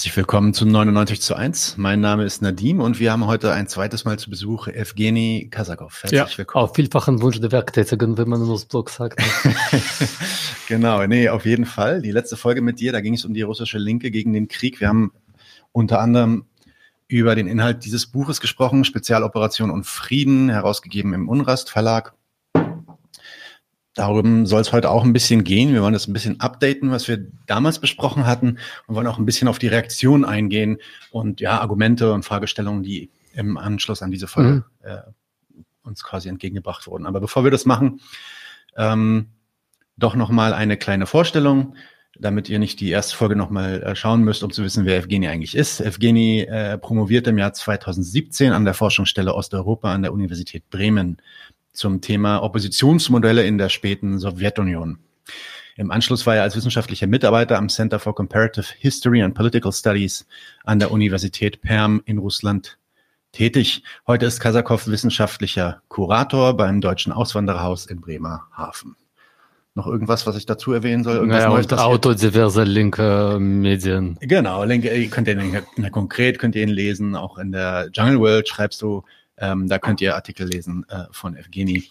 Herzlich willkommen zu 99 zu 1. Mein Name ist Nadim und wir haben heute ein zweites Mal zu Besuch Evgeny Kasakov. Herzlich ja, willkommen. Auf vielfachen Wunsch der Werktätigen, wenn man das Blog sagt. genau, nee, auf jeden Fall. Die letzte Folge mit dir, da ging es um die russische Linke gegen den Krieg. Wir haben unter anderem über den Inhalt dieses Buches gesprochen, Spezialoperation und Frieden, herausgegeben im Unrast Verlag. Darum soll es heute auch ein bisschen gehen. Wir wollen das ein bisschen updaten, was wir damals besprochen hatten und wollen auch ein bisschen auf die Reaktion eingehen und ja, Argumente und Fragestellungen, die im Anschluss an diese Folge mhm. äh, uns quasi entgegengebracht wurden. Aber bevor wir das machen, ähm, doch nochmal eine kleine Vorstellung, damit ihr nicht die erste Folge nochmal äh, schauen müsst, um zu wissen, wer Evgeny eigentlich ist. Evgeny äh, promoviert im Jahr 2017 an der Forschungsstelle Osteuropa an der Universität Bremen zum Thema Oppositionsmodelle in der späten Sowjetunion. Im Anschluss war er als wissenschaftlicher Mitarbeiter am Center for Comparative History and Political Studies an der Universität Perm in Russland tätig. Heute ist Kasakow wissenschaftlicher Kurator beim Deutschen Auswandererhaus in Bremerhaven. Noch irgendwas, was ich dazu erwähnen soll? Irgendwas naja, und Autor diverser linker Medien. Genau, linke, könnt ihr der Konkret könnt ihr ihn lesen, auch in der Jungle World schreibst du ähm, da könnt ihr Artikel lesen äh, von Evgeny.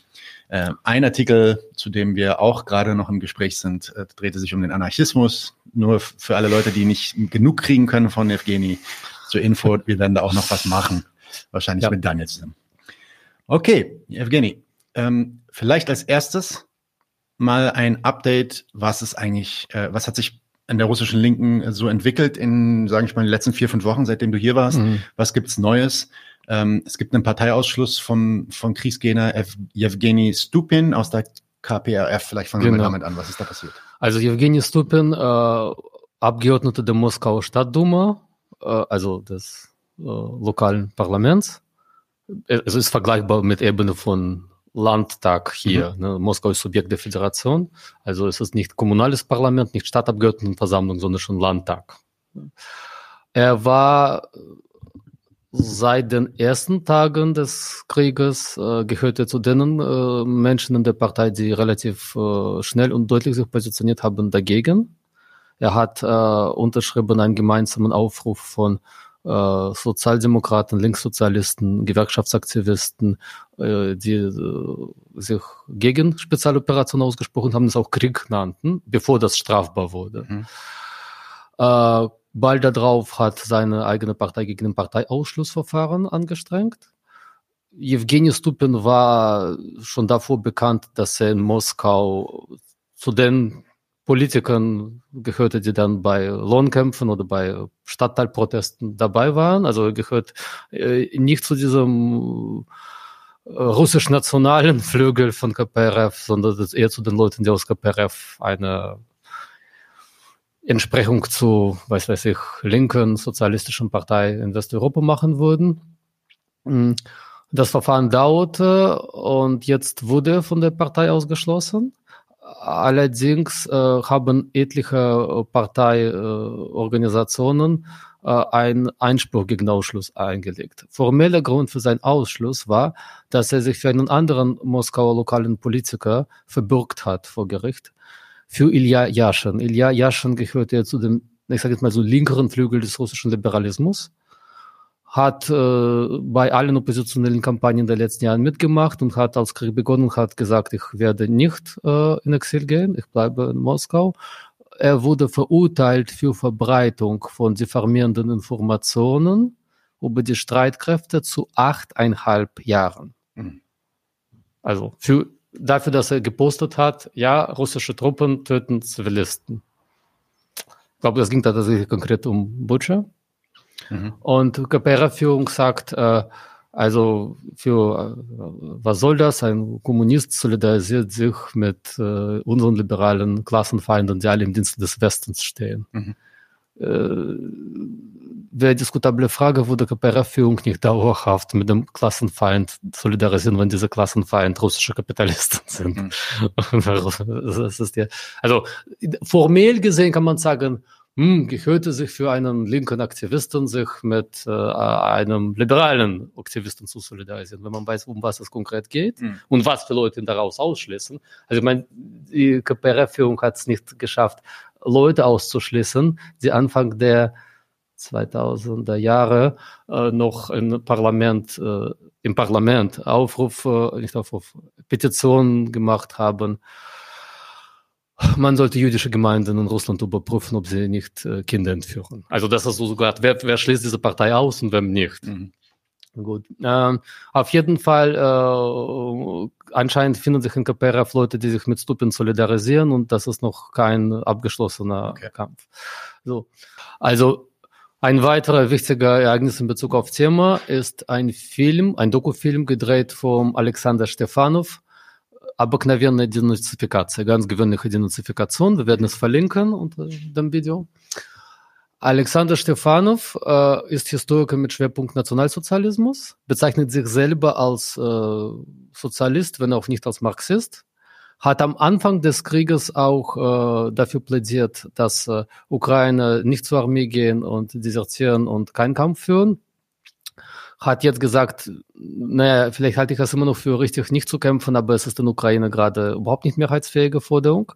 Äh, ein Artikel, zu dem wir auch gerade noch im Gespräch sind, äh, drehte sich um den Anarchismus. Nur für alle Leute, die nicht genug kriegen können von Evgeny zur Info, wir werden da auch noch was machen. Wahrscheinlich ja. mit Daniel zusammen. Okay, Evgeny, ähm, vielleicht als erstes mal ein Update, was ist eigentlich, äh, was hat sich an der russischen Linken so entwickelt in, sage ich mal, den letzten vier, fünf Wochen, seitdem du hier warst? Mhm. Was gibt's Neues? Ähm, es gibt einen Parteiausschluss vom, von Kriegsgegner Evgeny Stupin aus der KPRF. Vielleicht fangen genau. wir damit an. Was ist da passiert? Also Evgeny Stupin, äh, Abgeordneter der Moskauer Stadtduma, äh, also des äh, lokalen Parlaments. Es ist vergleichbar mit Ebene von Landtag hier. Mhm. Ne? Moskau ist Subjekt der Föderation. Also es ist nicht kommunales Parlament, nicht Stadtabgeordnetenversammlung, sondern schon Landtag. Er war Seit den ersten Tagen des Krieges äh, gehörte zu den äh, Menschen in der Partei, die relativ äh, schnell und deutlich sich positioniert haben dagegen. Er hat äh, unterschrieben einen gemeinsamen Aufruf von äh, Sozialdemokraten, Linkssozialisten, Gewerkschaftsaktivisten, äh, die äh, sich gegen Spezialoperationen ausgesprochen haben, das auch Krieg nannten, bevor das strafbar wurde. Mhm. Äh, Bald darauf hat seine eigene Partei gegen ein Parteiausschlussverfahren angestrengt. Evgeny Stupin war schon davor bekannt, dass er in Moskau zu den Politikern gehörte, die dann bei Lohnkämpfen oder bei Stadtteilprotesten dabei waren. Also er gehört äh, nicht zu diesem äh, russisch-nationalen Flügel von KPRF, sondern eher zu den Leuten, die aus KPRF eine Entsprechung zu, was weiß ich, linken sozialistischen Partei in Westeuropa machen würden. Mm, das Verfahren dauerte und jetzt wurde von der Partei ausgeschlossen. Allerdings äh, haben etliche Parteiorganisationen äh, äh, einen Einspruch gegen Ausschluss eingelegt. Formeller Grund für seinen Ausschluss war, dass er sich für einen anderen Moskauer lokalen Politiker verbürgt hat vor Gericht für Ilya Yashin. Ilya Yashin gehört ja zu dem, ich sage jetzt mal so linkeren Flügel des russischen Liberalismus, hat äh, bei allen oppositionellen Kampagnen der letzten Jahre mitgemacht und hat als Krieg begonnen und hat gesagt, ich werde nicht äh, in Exil gehen, ich bleibe in Moskau. Er wurde verurteilt für Verbreitung von diffamierenden Informationen über die Streitkräfte zu achteinhalb Jahren. Mhm. Also für dafür, dass er gepostet hat, ja, russische Truppen töten Zivilisten. Ich glaube, das ging da tatsächlich konkret um Butcher. Mhm. Und KPR-Führung sagt, äh, also für äh, was soll das? Ein Kommunist solidarisiert sich mit äh, unseren liberalen Klassenfeinden, die alle im Dienst des Westens stehen. Mhm. Äh, wäre diskutable Frage, wurde KPRF-Führung nicht dauerhaft mit dem Klassenfeind solidarisieren, wenn diese Klassenfeind russische Kapitalisten sind. Mhm. ja, also formell gesehen kann man sagen, hm, gehörte sich für einen linken Aktivisten, sich mit äh, einem liberalen Aktivisten zu solidarisieren, wenn man weiß, um was es konkret geht mhm. und was für Leute daraus ausschließen. Also ich meine, die KPRF-Führung hat es nicht geschafft, Leute auszuschließen, die Anfang der 2000er Jahre äh, noch im Parlament, äh, im Parlament Aufruf, äh, nicht Aufruf, Petitionen gemacht haben. Man sollte jüdische Gemeinden in Russland überprüfen, ob sie nicht äh, Kinder entführen. Also das ist so sogar, wer, wer schließt diese Partei aus und wer nicht. Mhm. Gut. Ähm, auf jeden Fall, äh, anscheinend finden sich in KPRF Leute, die sich mit Stupin solidarisieren und das ist noch kein abgeschlossener okay. Kampf. So. Also, ein weiterer wichtiger Ereignis in Bezug auf Thema ist ein Film, ein Dokufilm gedreht vom Alexander Stefanov. Обыкновенная Denunzifikation, ganz gewöhnliche Denunzifikation. Wir werden es verlinken unter dem Video. Alexander Stefanov äh, ist Historiker mit Schwerpunkt Nationalsozialismus, bezeichnet sich selber als äh, Sozialist, wenn auch nicht als Marxist, hat am Anfang des Krieges auch äh, dafür plädiert, dass äh, Ukraine nicht zur Armee gehen und desertieren und keinen Kampf führen. Hat jetzt gesagt, naja, vielleicht halte ich das immer noch für richtig, nicht zu kämpfen, aber es ist in Ukraine gerade überhaupt nicht mehrheitsfähige Forderung.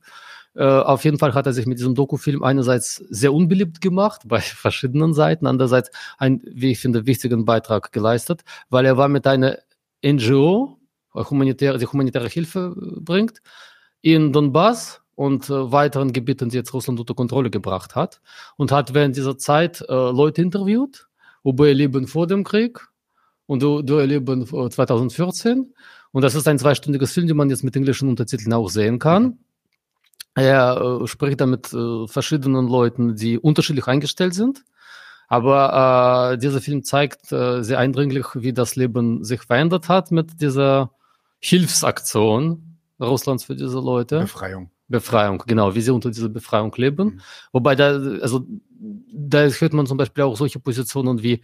Äh, auf jeden Fall hat er sich mit diesem Dokufilm einerseits sehr unbeliebt gemacht bei verschiedenen Seiten, andererseits einen, wie ich finde, wichtigen Beitrag geleistet, weil er war mit einer NGO, humanitäre, die humanitäre Hilfe äh, bringt, in Donbass und äh, weiteren Gebieten, die jetzt Russland unter Kontrolle gebracht hat und hat während dieser Zeit äh, Leute interviewt über ihr Leben vor dem Krieg und über ihr Leben 2014 und das ist ein zweistündiges Film, den man jetzt mit englischen Untertiteln auch sehen kann. Er äh, spricht da mit äh, verschiedenen Leuten, die unterschiedlich eingestellt sind. Aber äh, dieser Film zeigt äh, sehr eindringlich, wie das Leben sich verändert hat mit dieser Hilfsaktion Russlands für diese Leute. Befreiung. Befreiung, genau, wie sie unter dieser Befreiung leben. Mhm. Wobei da, also da hört man zum Beispiel auch solche Positionen wie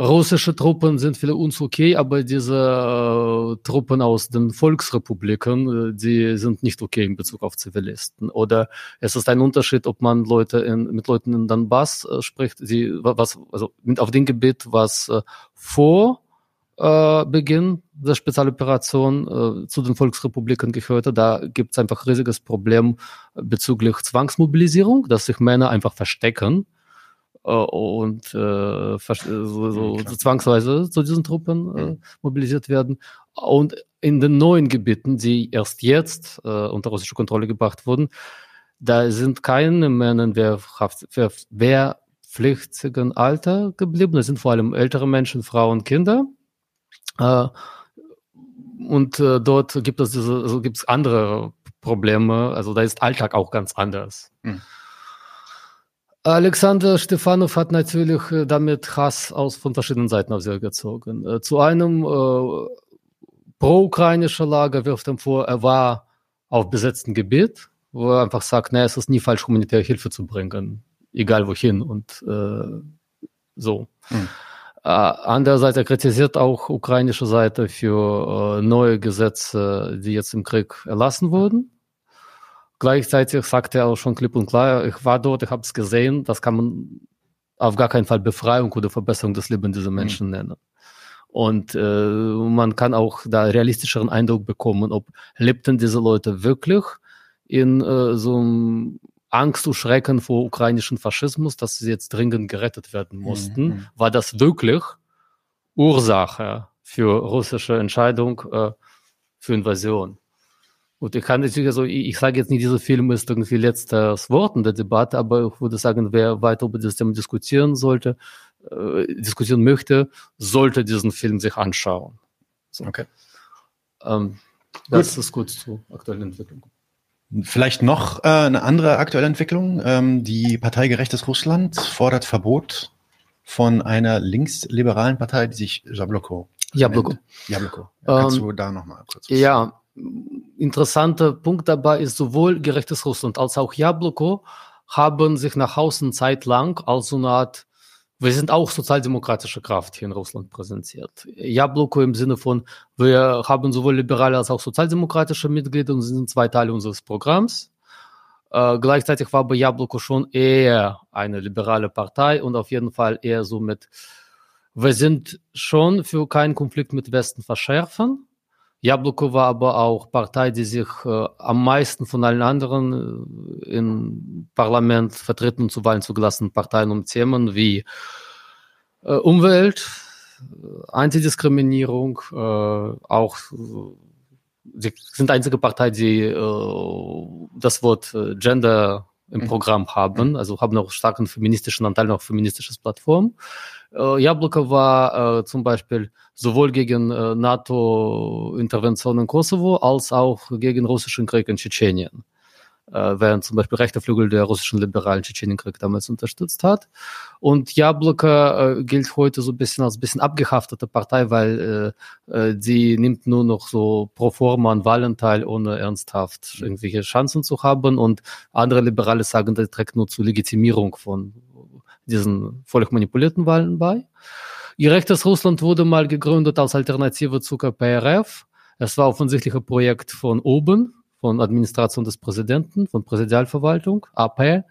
russische Truppen sind für uns okay, aber diese äh, Truppen aus den Volksrepubliken, äh, die sind nicht okay in Bezug auf Zivilisten. Oder es ist ein Unterschied, ob man Leute in, mit Leuten in Donbass äh, spricht, die was also auf dem Gebiet, was äh, vor äh, Beginn der Spezialoperation äh, zu den Volksrepubliken gehörte. Da gibt es einfach riesiges Problem bezüglich Zwangsmobilisierung, dass sich Männer einfach verstecken und äh, so, so, so zwangsweise zu diesen Truppen äh, mhm. mobilisiert werden. Und in den neuen Gebieten, die erst jetzt äh, unter russische Kontrolle gebracht wurden, da sind keine Männer in wehrpflichtigen Alter geblieben. Das sind vor allem ältere Menschen, Frauen, Kinder. Äh, und äh, dort gibt es diese, also gibt es andere Probleme. Also da ist Alltag auch ganz anders. Mhm. Alexander Stefanov hat natürlich äh, damit Hass aus von verschiedenen Seiten auf sich gezogen. Äh, zu einem äh, pro-ukrainischer Lager wirft er vor, er war auf besetztem Gebiet, wo er einfach sagt, naja, es ist nie falsch, humanitäre Hilfe zu bringen, egal wohin und äh, so. Hm. Äh, andererseits er kritisiert auch ukrainische Seite für äh, neue Gesetze, die jetzt im Krieg erlassen wurden Gleichzeitig sagt er auch schon klipp und klar, ich war dort, ich habe es gesehen, das kann man auf gar keinen Fall Befreiung oder Verbesserung des Lebens dieser Menschen mhm. nennen. Und äh, man kann auch da realistischeren Eindruck bekommen, ob lebten diese Leute wirklich in äh, so einem Angst und Schrecken vor ukrainischen Faschismus, dass sie jetzt dringend gerettet werden mhm, mussten. Mhm. War das wirklich Ursache für russische Entscheidung äh, für Invasion? Gut, ich kann natürlich, also ich, ich sage jetzt nicht, dieser Film ist irgendwie letztes Wort in der Debatte, aber ich würde sagen, wer weiter über das Thema diskutieren sollte, äh, diskutieren möchte, sollte diesen Film sich anschauen. So. Okay. Ähm, das gut. ist gut zur aktuellen Entwicklung. Vielleicht noch äh, eine andere aktuelle Entwicklung. Ähm, die Partei Gerechtes Russland fordert Verbot von einer linksliberalen Partei, die sich Jabloko Jabloko. Jabloko. Ja, kannst ähm, du da nochmal kurz was Ja, interessanter Punkt dabei ist, sowohl Gerechtes Russland als auch Jabloko haben sich nach außen zeitlang als so eine Art, wir sind auch sozialdemokratische Kraft hier in Russland präsentiert. Jabloko im Sinne von, wir haben sowohl liberale als auch sozialdemokratische Mitglieder und sind zwei Teile unseres Programms. Äh, gleichzeitig war aber Jabloko schon eher eine liberale Partei und auf jeden Fall eher so mit, wir sind schon für keinen Konflikt mit Westen verschärfen, Jabloko war aber auch Partei, die sich äh, am meisten von allen anderen äh, im Parlament vertreten und zu Wahlen zugelassenen Parteien um Themen wie äh, Umwelt, Antidiskriminierung, auch sie sind die einzige Partei, die das Wort Gender im. Programm haben, also haben auch starken feministischen Anteil, noch feministisches Plattform. Äh, Jabloko war äh, zum Beispiel sowohl gegen äh, NATO-Intervention in Kosovo als auch gegen russischen Krieg in Tschetschenien äh, während zum Beispiel rechter Flügel der russischen liberalen Tschetschenienkrieg damals unterstützt hat. Und Jabloko äh, gilt heute so ein bisschen als ein bisschen abgehaftete Partei, weil äh, äh, die nimmt nur noch so pro forma an Wahlen teil, ohne ernsthaft irgendwelche Chancen zu haben. Und andere Liberale sagen, das trägt nur zur Legitimierung von diesen völlig manipulierten Wahlen bei. Ihr rechtes Russland wurde mal gegründet als Alternative zu KPRF. Es war offensichtlich ein Projekt von oben, von Administration des Präsidenten, von Präsidialverwaltung, AP,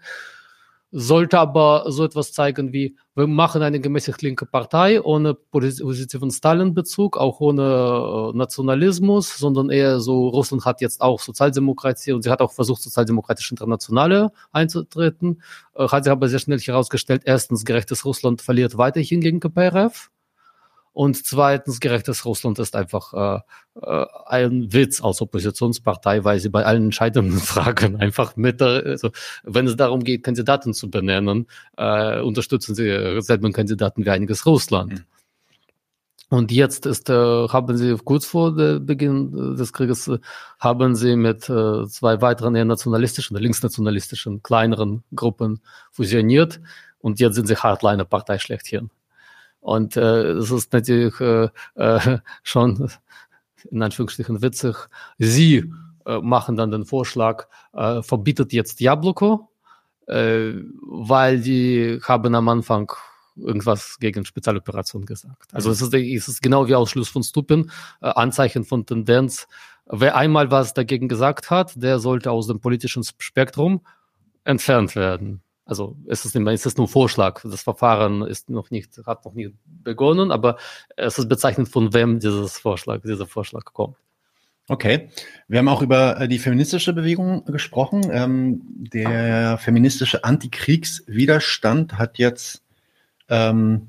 sollte aber so etwas zeigen wie, wir machen eine gemäßigt linke Partei ohne positiven Stalin-Bezug, auch ohne äh, Nationalismus, sondern eher so, Russland hat jetzt auch Sozialdemokratie und sie hat auch versucht, sozialdemokratische Internationale einzutreten, äh, hat sich aber sehr schnell herausgestellt, erstens, gerechtes Russland verliert weiterhin gegen KPRF und zweitens, gerechtes Russland ist einfach äh, äh, ein Witz als Oppositionspartei, weil sie bei allen entscheidenden Fragen einfach mit, also wenn es darum geht, Kandidaten zu benennen, äh, unterstützen sie selben Kandidaten wie einiges Russland. Mhm. Und jetzt ist, äh, haben sie kurz vor Beginn des Krieges, äh, haben sie mit äh, zwei weiteren eher nationalistischen, linksnationalistischen, kleineren Gruppen fusioniert. Und jetzt sind sie Hardliner-Partei schlechthin. Und äh, es ist natürlich äh, äh, schon in Anführungsstrichen witzig. Sie äh, machen dann den Vorschlag, äh, verbietet jetzt Jabloko, äh, weil die haben am Anfang irgendwas gegen Spezialoperationen gesagt. Also es ist, es ist genau wie Ausschluss von Stupin, äh, Anzeichen von Tendenz. Wer einmal was dagegen gesagt hat, der sollte aus dem politischen Spektrum entfernt werden. Also es ist, es ist nur Vorschlag. Das Verfahren ist noch nicht, hat noch nicht begonnen, aber es ist bezeichnend, von wem dieses Vorschlag, dieser Vorschlag kommt. Okay, wir haben auch über äh, die feministische Bewegung gesprochen. Ähm, der feministische Antikriegswiderstand hat jetzt, ähm,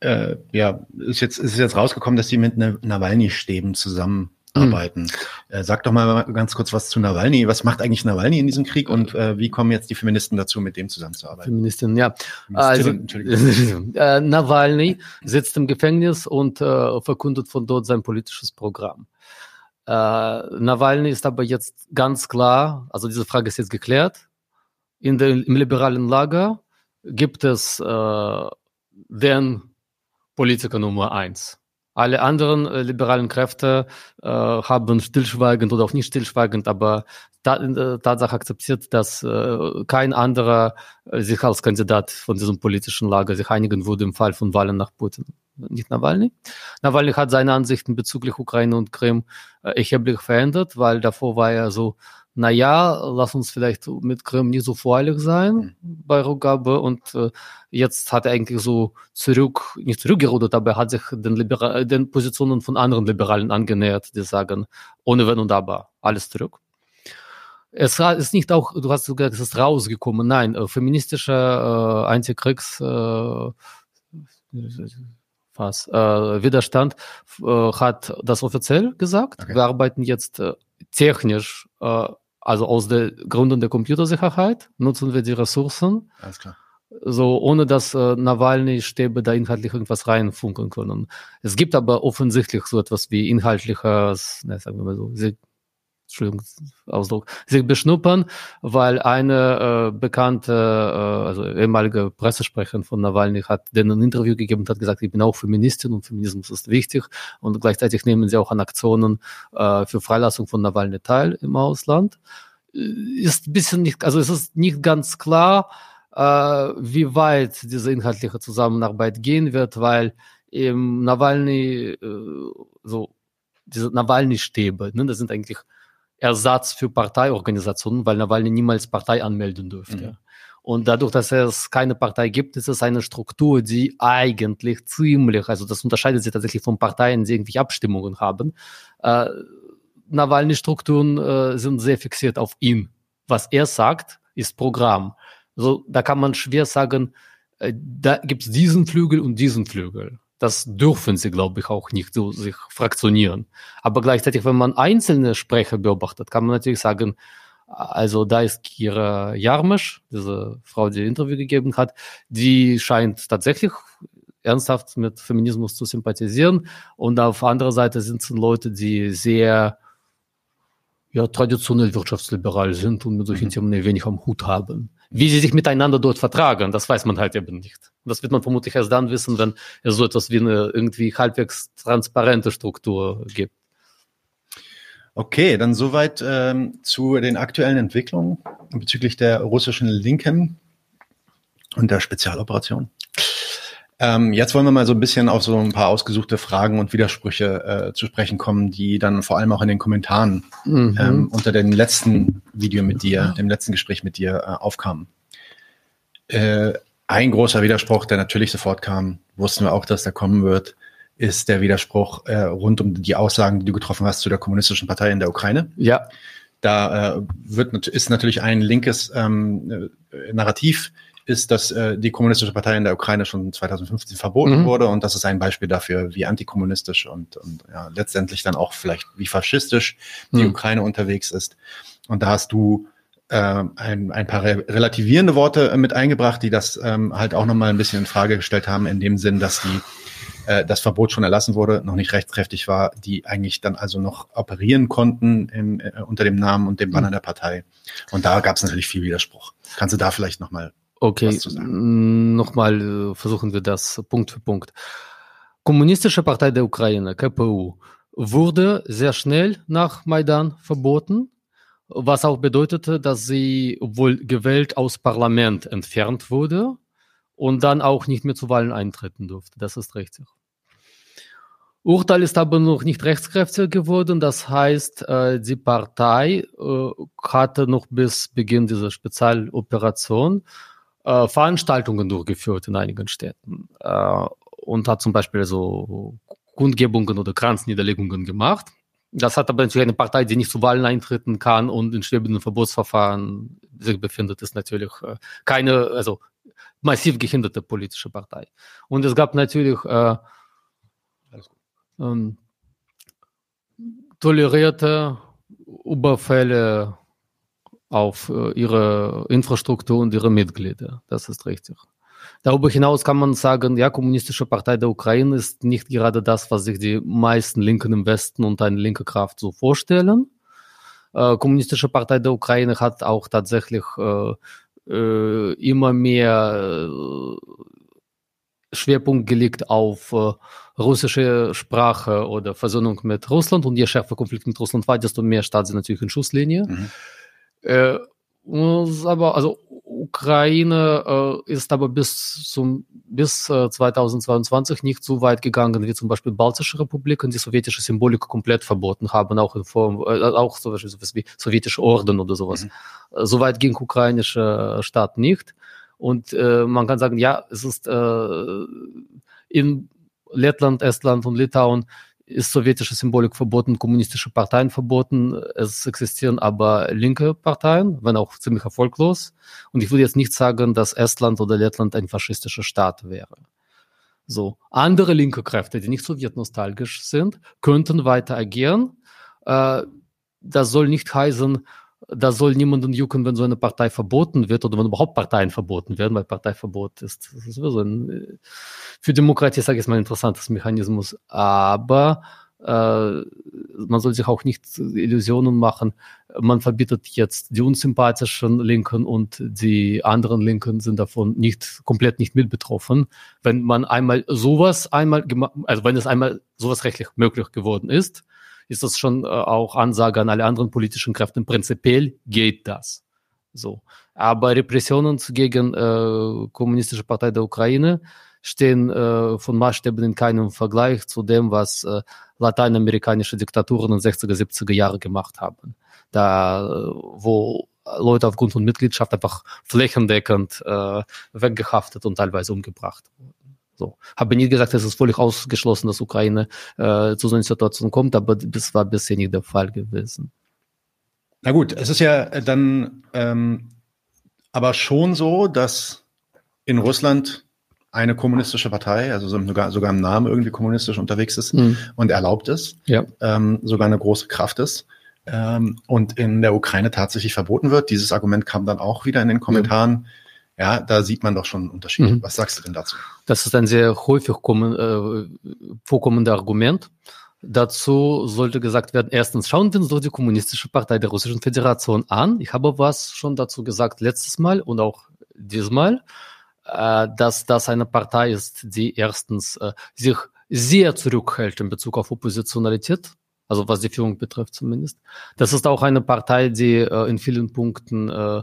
äh, ja, ist jetzt, ist jetzt rausgekommen, dass sie mit Nawalny-Stäben zusammen hm. arbeiten. Äh, sag doch mal ganz kurz was zu Nawalny. Was macht eigentlich Nawalny in diesem Krieg und äh, wie kommen jetzt die Feministen dazu, mit dem zusammenzuarbeiten? Feministin, ja. Also, äh, Nawalny sitzt im Gefängnis und äh, verkündet von dort sein politisches Programm. Äh, Nawalny ist aber jetzt ganz klar, also diese Frage ist jetzt geklärt. In der, Im liberalen Lager gibt es den Politiker Nummer eins. Alle anderen äh, liberalen Kräfte äh, haben stillschweigend oder auch nicht stillschweigend, aber ta äh, Tatsache akzeptiert, dass äh, kein anderer äh, sich als Kandidat von diesem politischen Lager sich einigen würde im Fall von Wahlen nach Putin. Nicht Nawalny. Nawalny hat seine Ansichten bezüglich Ukraine und Krim äh, erheblich verändert, weil davor war er so naja, lass uns vielleicht mit Krim nicht so voreilig sein bei Rückgabe. Und äh, jetzt hat er eigentlich so zurück, nicht zurückgerudert, aber er hat sich den, Libera den Positionen von anderen Liberalen angenähert, die sagen, ohne Wenn und Aber, alles zurück. Es ist nicht auch, du hast gesagt, es ist rausgekommen. Nein, äh, feministischer äh, Antikriegs äh, was, äh, Widerstand äh, hat das offiziell gesagt. Okay. Wir arbeiten jetzt äh, technisch also aus den Gründen der Computersicherheit nutzen wir die Ressourcen. Alles klar. So, ohne dass äh, Nawalny-Stäbe da inhaltlich irgendwas reinfunken können. Es gibt aber offensichtlich so etwas wie inhaltliches, ne, sagen wir mal so, sie, Entschuldigung, Ausdruck, sich beschnuppern, weil eine äh, bekannte, äh, also ehemalige Pressesprecherin von Nawalny hat denen ein Interview gegeben und hat gesagt, ich bin auch Feministin und Feminismus ist wichtig und gleichzeitig nehmen sie auch an Aktionen äh, für Freilassung von Nawalny teil im Ausland. Äh, ist ein bisschen nicht, also es ist nicht ganz klar, äh, wie weit diese inhaltliche Zusammenarbeit gehen wird, weil im Nawalny, äh, so diese Nawalny-Stäbe, ne, das sind eigentlich Ersatz für Parteiorganisationen, weil Nawalny niemals Partei anmelden dürfte. Mhm. Und dadurch, dass es keine Partei gibt, ist es eine Struktur, die eigentlich ziemlich, also das unterscheidet sich tatsächlich von Parteien, die irgendwie Abstimmungen haben. Äh, Nawalny-Strukturen äh, sind sehr fixiert auf ihn. Was er sagt, ist Programm. Also da kann man schwer sagen, äh, da gibt's diesen Flügel und diesen Flügel. Das dürfen sie, glaube ich, auch nicht so sich fraktionieren. Aber gleichzeitig, wenn man einzelne Sprecher beobachtet, kann man natürlich sagen, also da ist Kira Jarmisch, diese Frau, die Interview gegeben hat, die scheint tatsächlich ernsthaft mit Feminismus zu sympathisieren. Und auf anderer Seite sind es Leute, die sehr ja, traditionell wirtschaftsliberal sind und mit solchen mhm. Themen wenig am Hut haben. Wie sie sich miteinander dort vertragen, das weiß man halt eben nicht. Das wird man vermutlich erst dann wissen, wenn es so etwas wie eine irgendwie halbwegs transparente Struktur gibt. Okay, dann soweit ähm, zu den aktuellen Entwicklungen bezüglich der russischen Linken und der Spezialoperation. Ähm, jetzt wollen wir mal so ein bisschen auf so ein paar ausgesuchte Fragen und Widersprüche äh, zu sprechen kommen, die dann vor allem auch in den Kommentaren mhm. ähm, unter dem letzten Video mit dir, dem letzten Gespräch mit dir äh, aufkamen. Äh, ein großer Widerspruch, der natürlich sofort kam, wussten wir auch, dass der kommen wird, ist der Widerspruch äh, rund um die Aussagen, die du getroffen hast zu der kommunistischen Partei in der Ukraine. Ja. Da äh, wird, ist natürlich ein linkes ähm, äh, Narrativ, ist, dass äh, die kommunistische Partei in der Ukraine schon 2015 verboten mhm. wurde und das ist ein Beispiel dafür, wie antikommunistisch und, und ja, letztendlich dann auch vielleicht wie faschistisch die mhm. Ukraine unterwegs ist. Und da hast du äh, ein, ein paar re relativierende Worte mit eingebracht, die das ähm, halt auch nochmal ein bisschen in Frage gestellt haben, in dem Sinn, dass die äh, das Verbot schon erlassen wurde, noch nicht rechtskräftig war, die eigentlich dann also noch operieren konnten im, äh, unter dem Namen und dem Banner mhm. der Partei. Und da gab es natürlich viel Widerspruch. Kannst du da vielleicht nochmal okay. sagen? Nochmal äh, versuchen wir das Punkt für Punkt. Kommunistische Partei der Ukraine, KPU, wurde sehr schnell nach Maidan verboten, was auch bedeutete, dass sie wohl gewählt aus Parlament entfernt wurde und dann auch nicht mehr zu Wahlen eintreten durfte. Das ist richtig. Urteil ist aber noch nicht rechtskräftig geworden. Das heißt, äh, die Partei äh, hatte noch bis Beginn dieser Spezialoperation äh, Veranstaltungen durchgeführt in einigen Städten und hat zum Beispiel so Kundgebungen oder Kranzniederlegungen gemacht. Das hat aber natürlich eine Partei, die nicht zu Wahlen eintreten kann und in schwebenden Verbotsverfahren sich befindet, ist natürlich keine, also massiv gehinderte politische Partei. Und es gab natürlich äh, ähm, tolerierte Überfälle auf äh, ihre Infrastruktur und ihre Mitglieder. Das ist richtig. Darüber hinaus kann man sagen, ja, Kommunistische Partei der Ukraine ist nicht gerade das, was sich die meisten Linken im Westen und eine linke Kraft so vorstellen. Äh, Kommunistische Partei der Ukraine hat auch tatsächlich äh, äh, immer mehr äh, Schwerpunkt gelegt auf äh, russische Sprache oder Versöhnung mit Russland und je schärfer Konflikt mit Russland war, desto mehr steht sie natürlich in Schusslinie. Mhm. Äh, aber also Ukraine äh, ist aber bis zum bis äh, 2022 nicht so weit gegangen wie zum Beispiel baltische Republiken, die sowjetische Symbolik komplett verboten haben, auch in Form äh, auch so sowas wie sowjetische Orden oder sowas. Mhm. Äh, so weit ging ukrainische Staat nicht. Und äh, man kann sagen, ja, es ist äh, in Lettland, Estland und Litauen ist sowjetische Symbolik verboten, kommunistische Parteien verboten. Es existieren aber linke Parteien, wenn auch ziemlich erfolglos. Und ich würde jetzt nicht sagen, dass Estland oder Lettland ein faschistischer Staat wäre. So. Andere linke Kräfte, die nicht sowjetnostalgisch sind, könnten weiter agieren. Äh, das soll nicht heißen, da soll niemanden jucken, wenn so eine Partei verboten wird oder wenn überhaupt Parteien verboten werden, weil Parteiverbot ist, ist sowieso ein, für Demokratie, sage ich mal, ein interessantes Mechanismus. Aber äh, man soll sich auch nicht Illusionen machen. Man verbietet jetzt die unsympathischen Linken und die anderen Linken sind davon nicht komplett nicht mit betroffen. Wenn man einmal sowas einmal gemacht, also wenn es einmal sowas rechtlich möglich geworden ist, ist das schon äh, auch Ansage an alle anderen politischen Kräfte. Prinzipiell geht das. So. Aber Repressionen gegen äh, Kommunistische Partei der Ukraine stehen äh, von Maßstäben in keinem Vergleich zu dem, was äh, lateinamerikanische Diktaturen in 60er, 70er Jahre gemacht haben. Da, äh, wo Leute aufgrund von Mitgliedschaft einfach flächendeckend äh, weggehaftet und teilweise umgebracht. So. Habe nie gesagt, es ist völlig ausgeschlossen, dass Ukraine äh, zu so einer Situation kommt, aber das war bisher nicht der Fall gewesen. Na gut, es ist ja dann ähm, aber schon so, dass in Russland eine kommunistische Partei, also sogar, sogar im Namen irgendwie kommunistisch unterwegs ist mhm. und erlaubt ist, ja. ähm, sogar eine große Kraft ist ähm, und in der Ukraine tatsächlich verboten wird. Dieses Argument kam dann auch wieder in den Kommentaren. Ja, ja da sieht man doch schon einen Unterschied. Mhm. Was sagst du denn dazu? Das ist ein sehr häufig kommen, äh, vorkommendes Argument. Dazu sollte gesagt werden, erstens schauen wir uns doch die Kommunistische Partei der Russischen Föderation an. Ich habe was schon dazu gesagt letztes Mal und auch diesmal, äh, dass das eine Partei ist, die erstens äh, sich sehr zurückhält in Bezug auf Oppositionalität, also was die Führung betrifft zumindest. Das ist auch eine Partei, die äh, in vielen Punkten äh,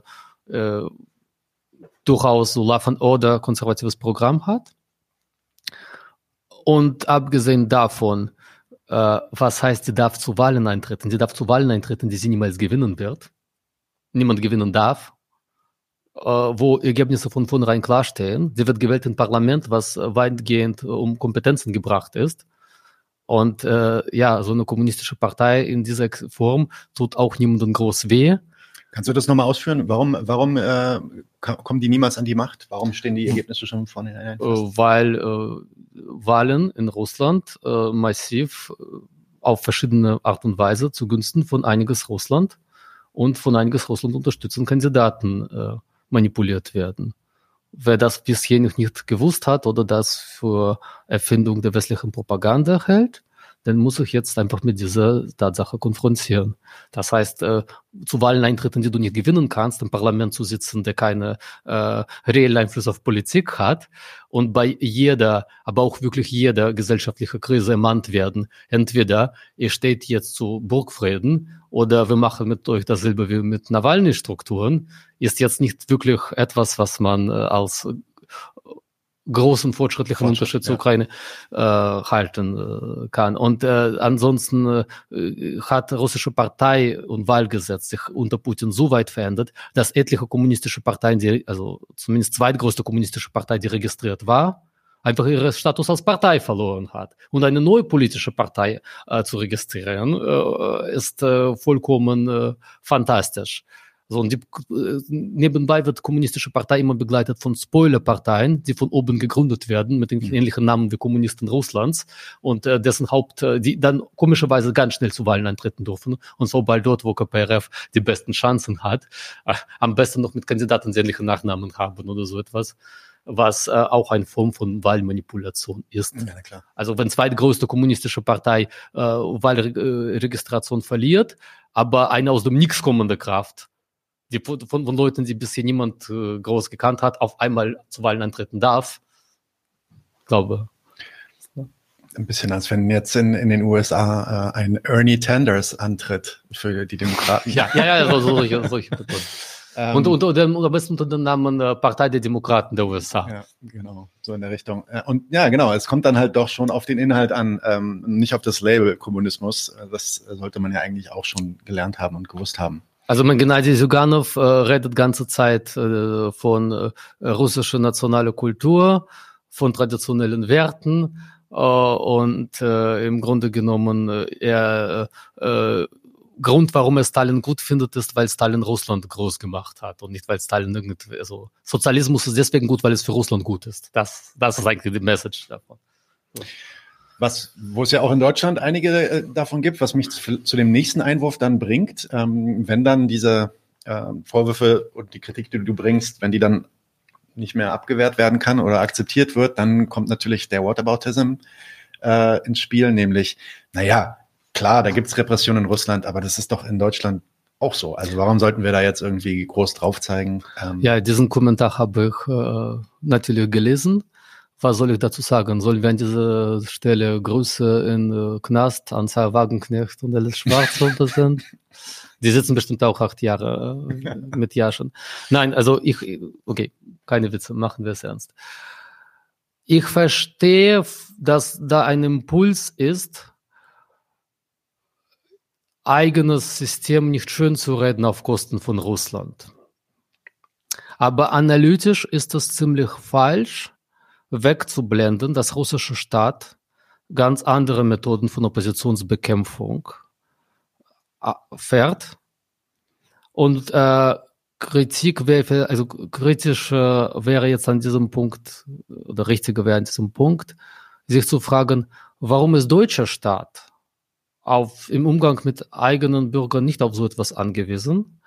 äh, durchaus so Love and Order konservatives Programm hat. Und abgesehen davon, äh, was heißt, sie darf zu Wahlen eintreten? Sie darf zu Wahlen eintreten, die sie niemals gewinnen wird. Niemand gewinnen darf. Äh, wo Ergebnisse von vornherein klarstehen. Sie wird gewählt im Parlament, was weitgehend um Kompetenzen gebracht ist. Und äh, ja, so eine kommunistische Partei in dieser Form tut auch niemandem groß weh. Kannst du das nochmal ausführen? Warum, warum äh, kommen die niemals an die Macht? Warum stehen die Ergebnisse schon fest? Äh, weil äh, Wahlen in Russland äh, massiv äh, auf verschiedene Art und Weise zugunsten von einiges Russland und von einiges Russland unterstützenden Kandidaten äh, manipuliert werden. Wer das bisher noch nicht gewusst hat oder das für Erfindung der westlichen Propaganda hält, dann muss ich jetzt einfach mit dieser Tatsache konfrontieren. Das heißt, äh, zu Wahlen eintreten, die du nicht gewinnen kannst, im Parlament zu sitzen, der keine äh, reellen Einfluss auf Politik hat und bei jeder, aber auch wirklich jeder gesellschaftliche Krise ermahnt werden. Entweder ihr steht jetzt zu Burgfrieden oder wir machen mit euch dasselbe wie mit Nawalny-Strukturen, ist jetzt nicht wirklich etwas, was man äh, als großen fortschrittlichen Fortschritt, Unterschied zur ja. Ukraine äh, halten äh, kann. Und äh, ansonsten äh, hat russische Partei und Wahlgesetz sich unter Putin so weit verändert, dass etliche kommunistische Parteien, die, also zumindest zweitgrößte kommunistische Partei, die registriert war, einfach ihren Status als Partei verloren hat. Und eine neue politische Partei äh, zu registrieren, äh, ist äh, vollkommen äh, fantastisch. So, und die, äh, nebenbei wird kommunistische Partei immer begleitet von Spoilerparteien, die von oben gegründet werden, mit den mhm. ähnlichen Namen wie Kommunisten Russlands und äh, dessen Haupt, äh, die dann komischerweise ganz schnell zu Wahlen eintreten dürfen. Und so bald dort, wo KPRF die besten Chancen hat, äh, am besten noch mit Kandidaten ähnliche Nachnamen haben oder so etwas was äh, auch eine Form von Wahlmanipulation ist. Ja. Also wenn zweitgrößte kommunistische Partei äh, Wahlregistration verliert, aber eine aus dem Nix kommende Kraft die, von, von Leuten, die bisher niemand äh, groß gekannt hat, auf einmal zu Wahlen antreten darf. Ich glaube. Ein bisschen, als wenn jetzt in, in den USA äh, ein Ernie Sanders antritt für die Demokraten. ja, ja, ja, so, so, solche, solche ähm, und, und, und, und am besten unter dem Namen äh, Partei der Demokraten der USA. Ja, genau, so in der Richtung. Äh, und ja, genau, es kommt dann halt doch schon auf den Inhalt an, ähm, nicht auf das Label Kommunismus. Das sollte man ja eigentlich auch schon gelernt haben und gewusst haben. Also mein Gennady Zyganov äh, redet ganze Zeit äh, von äh, russischer nationaler Kultur, von traditionellen Werten äh, und äh, im Grunde genommen äh, er äh, Grund, warum er Stalin gut findet, ist, weil Stalin Russland groß gemacht hat und nicht, weil Stalin irgendwie, also Sozialismus ist deswegen gut, weil es für Russland gut ist. Das, das ist eigentlich die Message davon. So was, wo es ja auch in Deutschland einige äh, davon gibt, was mich zu, zu, dem nächsten Einwurf dann bringt, ähm, wenn dann diese äh, Vorwürfe und die Kritik, die du bringst, wenn die dann nicht mehr abgewehrt werden kann oder akzeptiert wird, dann kommt natürlich der Whataboutism äh, ins Spiel, nämlich, naja, klar, da gibt's Repression in Russland, aber das ist doch in Deutschland auch so. Also warum sollten wir da jetzt irgendwie groß drauf zeigen? Ähm ja, diesen Kommentar habe ich äh, natürlich gelesen was soll ich dazu sagen? Sollen wir an dieser Stelle Grüße in äh, Knast, Anzahl Wagenknecht und alles Schwarz sind? Die sitzen bestimmt auch acht Jahre äh, mit Jaschen. Nein, also ich, okay, keine Witze, machen wir es ernst. Ich verstehe, dass da ein Impuls ist, eigenes System nicht schön zu reden auf Kosten von Russland. Aber analytisch ist es ziemlich falsch, wegzublenden, dass russische Staat ganz andere Methoden von Oppositionsbekämpfung äh, fährt. Und äh, Kritik wäre, also kritisch wäre jetzt an diesem Punkt, oder richtiger wäre an diesem Punkt, sich zu fragen, warum ist deutscher Staat auf, im Umgang mit eigenen Bürgern nicht auf so etwas angewiesen?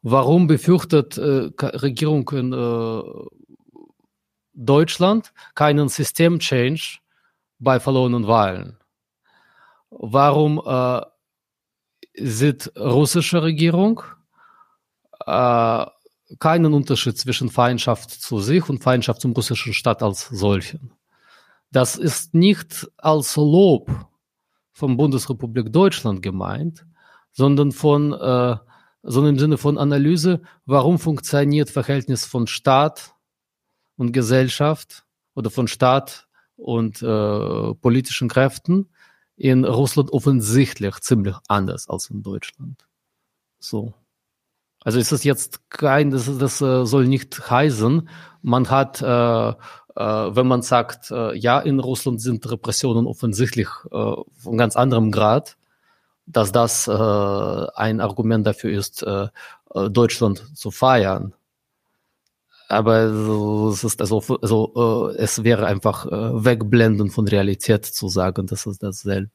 Warum befürchtet äh, Regierung in äh, Deutschland keinen Systemchange bei verlorenen Wahlen? Warum äh, sieht russische Regierung äh, keinen Unterschied zwischen Feindschaft zu sich und Feindschaft zum russischen Staat als solchen? Das ist nicht als Lob von Bundesrepublik Deutschland gemeint, sondern von äh, sondern im Sinne von Analyse, warum funktioniert Verhältnis von Staat und Gesellschaft oder von Staat und äh, politischen Kräften in Russland offensichtlich ziemlich anders als in Deutschland. So. Also ist es jetzt kein, das, das äh, soll nicht heißen, man hat, äh, äh, wenn man sagt, äh, ja, in Russland sind Repressionen offensichtlich äh, von ganz anderem Grad, dass das ein Argument dafür ist, Deutschland zu feiern. Aber es ist also, also äh, es wäre einfach äh, wegblenden von Realität zu sagen, das ist dasselbe.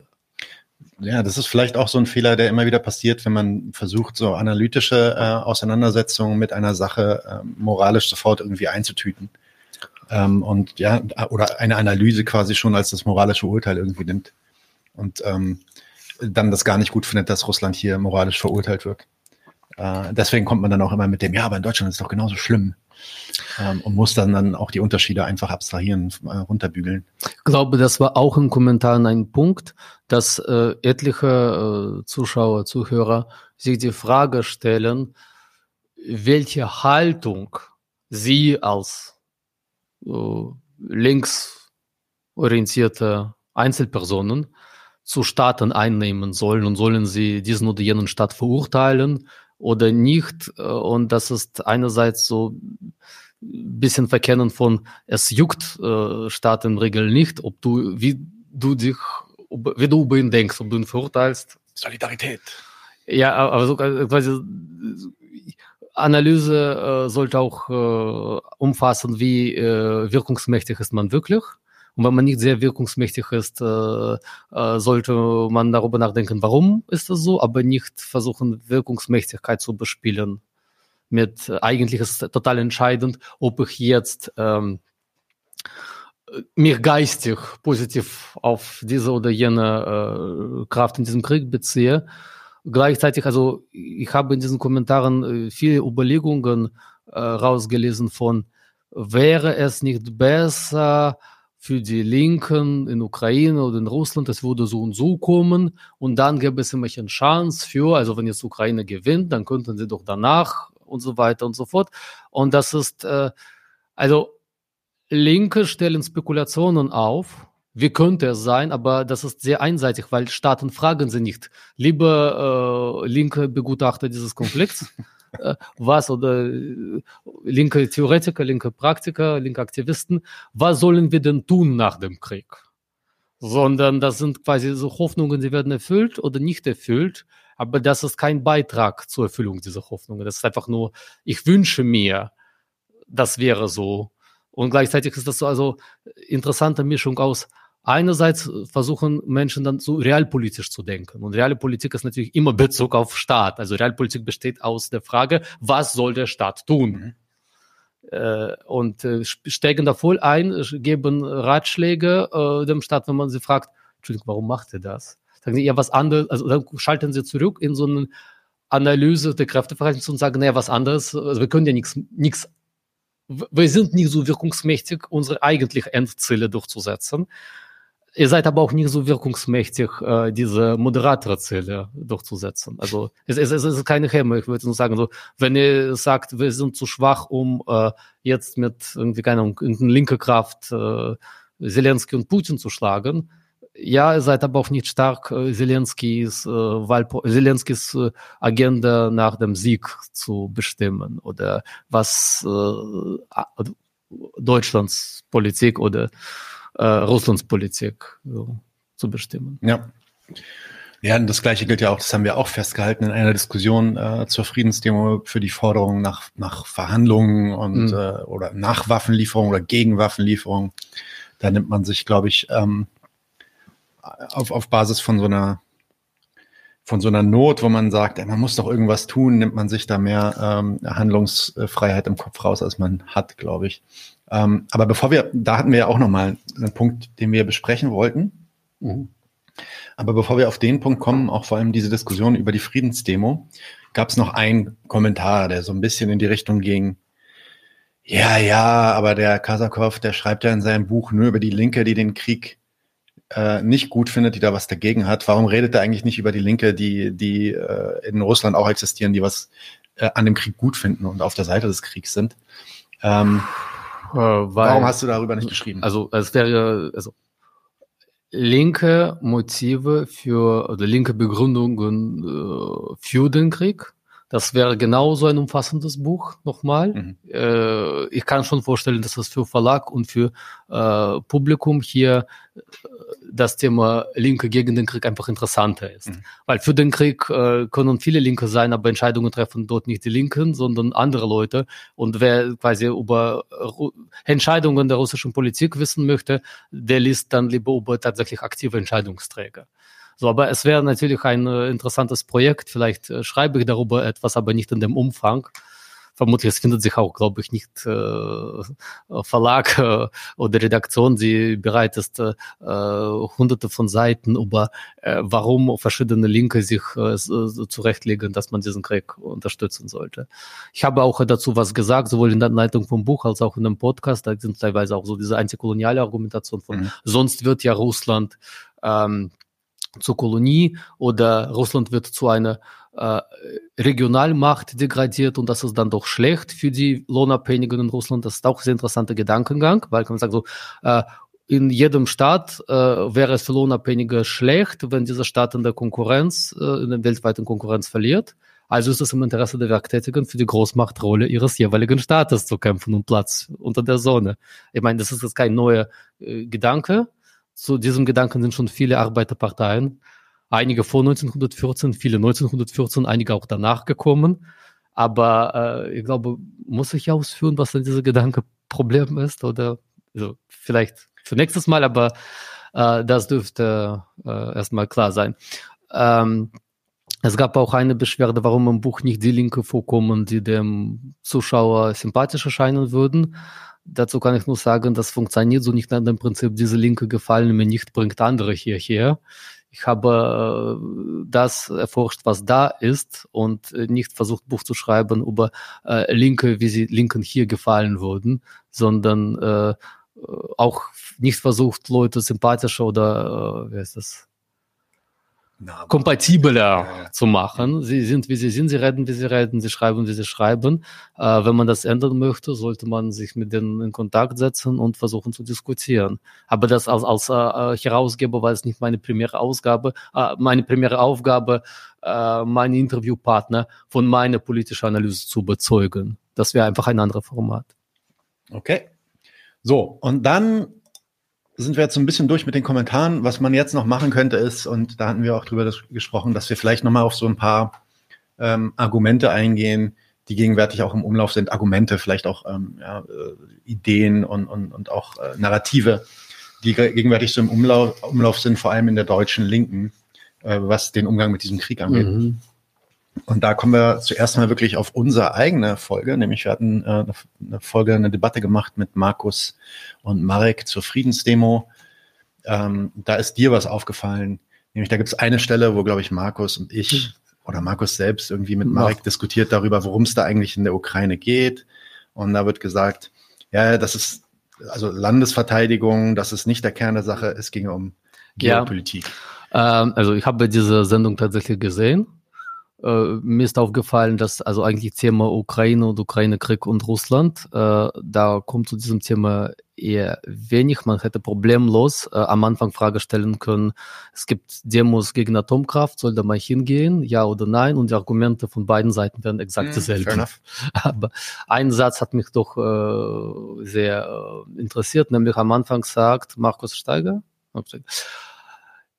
Ja, das ist vielleicht auch so ein Fehler, der immer wieder passiert, wenn man versucht, so analytische äh, Auseinandersetzungen mit einer Sache äh, moralisch sofort irgendwie einzutüten. Ähm, und ja, oder eine Analyse quasi schon als das moralische Urteil irgendwie nimmt. Und ähm, dann das gar nicht gut findet, dass Russland hier moralisch verurteilt wird. Äh, deswegen kommt man dann auch immer mit dem, ja, aber in Deutschland ist es doch genauso schlimm. Ähm, und muss dann, dann auch die Unterschiede einfach abstrahieren, äh, runterbügeln. Ich glaube, das war auch im Kommentar ein Punkt, dass äh, etliche äh, Zuschauer, Zuhörer sich die Frage stellen, welche Haltung sie als äh, linksorientierte Einzelpersonen zu Staaten einnehmen sollen und sollen sie diesen oder jenen Staat verurteilen oder nicht. Äh, und das ist einerseits so ein bisschen Verkennen von, es juckt äh, Staat in Regel nicht, ob du, wie du dich, wie du über ihn denkst, ob du ihn verurteilst. Solidarität. Ja, aber so quasi Analyse äh, sollte auch äh, umfassen, wie äh, wirkungsmächtig ist man wirklich und wenn man nicht sehr wirkungsmächtig ist, äh, äh, sollte man darüber nachdenken, warum ist das so, aber nicht versuchen, Wirkungsmächtigkeit zu bespielen. Mit äh, eigentlich ist total entscheidend, ob ich jetzt ähm, mich geistig positiv auf diese oder jene äh, Kraft in diesem Krieg beziehe. Gleichzeitig, also ich habe in diesen Kommentaren äh, viele Überlegungen äh, rausgelesen von, wäre es nicht besser, für die Linken in Ukraine oder in Russland, es würde so und so kommen und dann gäbe es immer eine Chance für, also wenn jetzt Ukraine gewinnt, dann könnten sie doch danach und so weiter und so fort. Und das ist, äh, also Linke stellen Spekulationen auf, wie könnte es sein, aber das ist sehr einseitig, weil Staaten fragen sie nicht. Liebe äh, linke Begutachter dieses Konflikts, äh, was oder äh, linke Theoretiker, linke Praktiker, linke Aktivisten, was sollen wir denn tun nach dem Krieg? Sondern das sind quasi so Hoffnungen, die werden erfüllt oder nicht erfüllt, aber das ist kein Beitrag zur Erfüllung dieser Hoffnungen. Das ist einfach nur, ich wünsche mir, das wäre so. Und gleichzeitig ist das so also interessante Mischung aus Einerseits versuchen Menschen dann so realpolitisch zu denken. Und reale Politik ist natürlich immer Bezug auf Staat. Also Realpolitik besteht aus der Frage, was soll der Staat tun? Mhm. Äh, und äh, steigen da voll ein, geben Ratschläge äh, dem Staat, wenn man sie fragt, Entschuldigung, warum macht ihr das? Sagen sie, ja, was anderes, also dann schalten sie zurück in so eine Analyse der Kräfteverhältnisse und sagen, naja, was anderes, also wir können ja nichts, nichts, wir sind nicht so wirkungsmächtig, unsere eigentlichen Endziele durchzusetzen. Ihr seid aber auch nicht so wirkungsmächtig, äh, diese Moderatorziele durchzusetzen. Also es, es, es ist keine Hemme. Ich würde nur sagen, so, wenn ihr sagt, wir sind zu schwach, um äh, jetzt mit irgendwie keine Ahnung, linke Kraft äh, Zelensky und Putin zu schlagen, ja, ihr seid aber auch nicht stark, äh, Zelenskis, äh, Wahlpo Zelenskis äh, Agenda nach dem Sieg zu bestimmen oder was äh, Deutschlands Politik oder äh, Russlands Politik so, zu bestimmen. Ja. Ja, und das Gleiche gilt ja auch, das haben wir auch festgehalten in einer Diskussion äh, zur Friedensdemo für die Forderung nach, nach Verhandlungen und mhm. äh, oder nach Waffenlieferung oder gegen Waffenlieferung. Da nimmt man sich, glaube ich, ähm, auf, auf Basis von so einer von so einer Not, wo man sagt, ey, man muss doch irgendwas tun, nimmt man sich da mehr ähm, Handlungsfreiheit im Kopf raus, als man hat, glaube ich. Ähm, aber bevor wir, da hatten wir ja auch nochmal einen Punkt, den wir besprechen wollten. Mhm. Aber bevor wir auf den Punkt kommen, auch vor allem diese Diskussion über die Friedensdemo, gab es noch einen Kommentar, der so ein bisschen in die Richtung ging, ja, ja, aber der Kasakov, der schreibt ja in seinem Buch nur über die Linke, die den Krieg äh, nicht gut findet, die da was dagegen hat. Warum redet er eigentlich nicht über die Linke, die, die äh, in Russland auch existieren, die was äh, an dem Krieg gut finden und auf der Seite des Kriegs sind? Ähm, äh, weil, warum hast du darüber nicht geschrieben? Also es wäre also linke Motive für oder linke Begründungen äh, für den Krieg das wäre genauso ein umfassendes Buch nochmal. Mhm. Äh, ich kann schon vorstellen, dass es für Verlag und für äh, Publikum hier äh, das Thema Linke gegen den Krieg einfach interessanter ist. Mhm. Weil für den Krieg äh, können viele Linke sein, aber Entscheidungen treffen dort nicht die Linken, sondern andere Leute. Und wer quasi über Ru Entscheidungen der russischen Politik wissen möchte, der liest dann lieber über tatsächlich aktive Entscheidungsträger. So, aber es wäre natürlich ein äh, interessantes Projekt. Vielleicht äh, schreibe ich darüber etwas, aber nicht in dem Umfang. Vermutlich, es findet sich auch, glaube ich, nicht äh, Verlag äh, oder Redaktion, die bereit ist, äh, hunderte von Seiten über, äh, warum verschiedene Linke sich äh, zurechtlegen, dass man diesen Krieg unterstützen sollte. Ich habe auch dazu was gesagt, sowohl in der Leitung vom Buch als auch in dem Podcast. Da sind teilweise auch so diese antikoloniale Argumentation von, mhm. sonst wird ja Russland ähm, zur Kolonie oder Russland wird zu einer äh, Regionalmacht degradiert und das ist dann doch schlecht für die Lohnabhängigen in Russland. Das ist auch ein sehr interessanter Gedankengang, weil man sagt so, äh, in jedem Staat äh, wäre es für Lohnabhängige schlecht, wenn dieser Staat in der Konkurrenz, äh, in der weltweiten Konkurrenz verliert. Also ist es im Interesse der Werktätigen für die Großmachtrolle ihres jeweiligen Staates zu kämpfen und Platz unter der Sonne. Ich meine, das ist jetzt kein neuer äh, Gedanke, zu diesem Gedanken sind schon viele Arbeiterparteien, einige vor 1914, viele 1914, einige auch danach gekommen. Aber äh, ich glaube, muss ich ausführen, was denn dieser Gedanke Problem ist? Oder also vielleicht für nächstes Mal, aber äh, das dürfte äh, erstmal klar sein. Ähm, es gab auch eine Beschwerde, warum im Buch nicht die Linke vorkommen, die dem Zuschauer sympathisch erscheinen würden. Dazu kann ich nur sagen, das funktioniert so nicht nach dem Prinzip, diese Linke gefallen mir nicht, bringt andere hierher. Ich habe äh, das erforscht, was da ist und äh, nicht versucht, Buch zu schreiben über äh, Linke, wie sie Linken hier gefallen würden, sondern äh, auch nicht versucht, Leute sympathischer oder, äh, wie heißt das, na, kompatibler ja. zu machen. Sie sind, wie sie sind, sie reden, wie sie reden, sie schreiben, wie sie schreiben. Äh, wenn man das ändern möchte, sollte man sich mit denen in Kontakt setzen und versuchen zu diskutieren. Aber das als, als äh, Herausgeber war es nicht meine primäre Ausgabe, äh, meine primäre Aufgabe, äh, meinen Interviewpartner von meiner politischen Analyse zu überzeugen. Das wäre einfach ein anderes Format. Okay. So, und dann sind wir jetzt so ein bisschen durch mit den Kommentaren. Was man jetzt noch machen könnte ist, und da hatten wir auch drüber gesprochen, dass wir vielleicht nochmal auf so ein paar ähm, Argumente eingehen, die gegenwärtig auch im Umlauf sind. Argumente, vielleicht auch ähm, ja, äh, Ideen und, und, und auch äh, Narrative, die gegenwärtig so im Umlauf, Umlauf sind, vor allem in der deutschen Linken, äh, was den Umgang mit diesem Krieg angeht. Mhm. Und da kommen wir zuerst mal wirklich auf unsere eigene Folge, nämlich wir hatten äh, eine Folge, eine Debatte gemacht mit Markus und Marek zur Friedensdemo. Ähm, da ist dir was aufgefallen, nämlich da gibt es eine Stelle, wo, glaube ich, Markus und ich hm. oder Markus selbst irgendwie mit Marek ja. diskutiert darüber, worum es da eigentlich in der Ukraine geht. Und da wird gesagt, ja, das ist also Landesverteidigung, das ist nicht der Kern der Sache, es ginge um Geopolitik. Ja. Ähm, also ich habe diese Sendung tatsächlich gesehen äh, mir ist aufgefallen, dass also eigentlich Thema Ukraine und Ukraine-Krieg und Russland, äh, da kommt zu diesem Thema eher wenig. Man hätte problemlos äh, am Anfang Frage stellen können, es gibt Demos gegen Atomkraft, soll da mal hingehen, ja oder nein? Und die Argumente von beiden Seiten werden exakt hm, dieselben. Aber ein Satz hat mich doch äh, sehr äh, interessiert, nämlich am Anfang sagt Markus Steiger,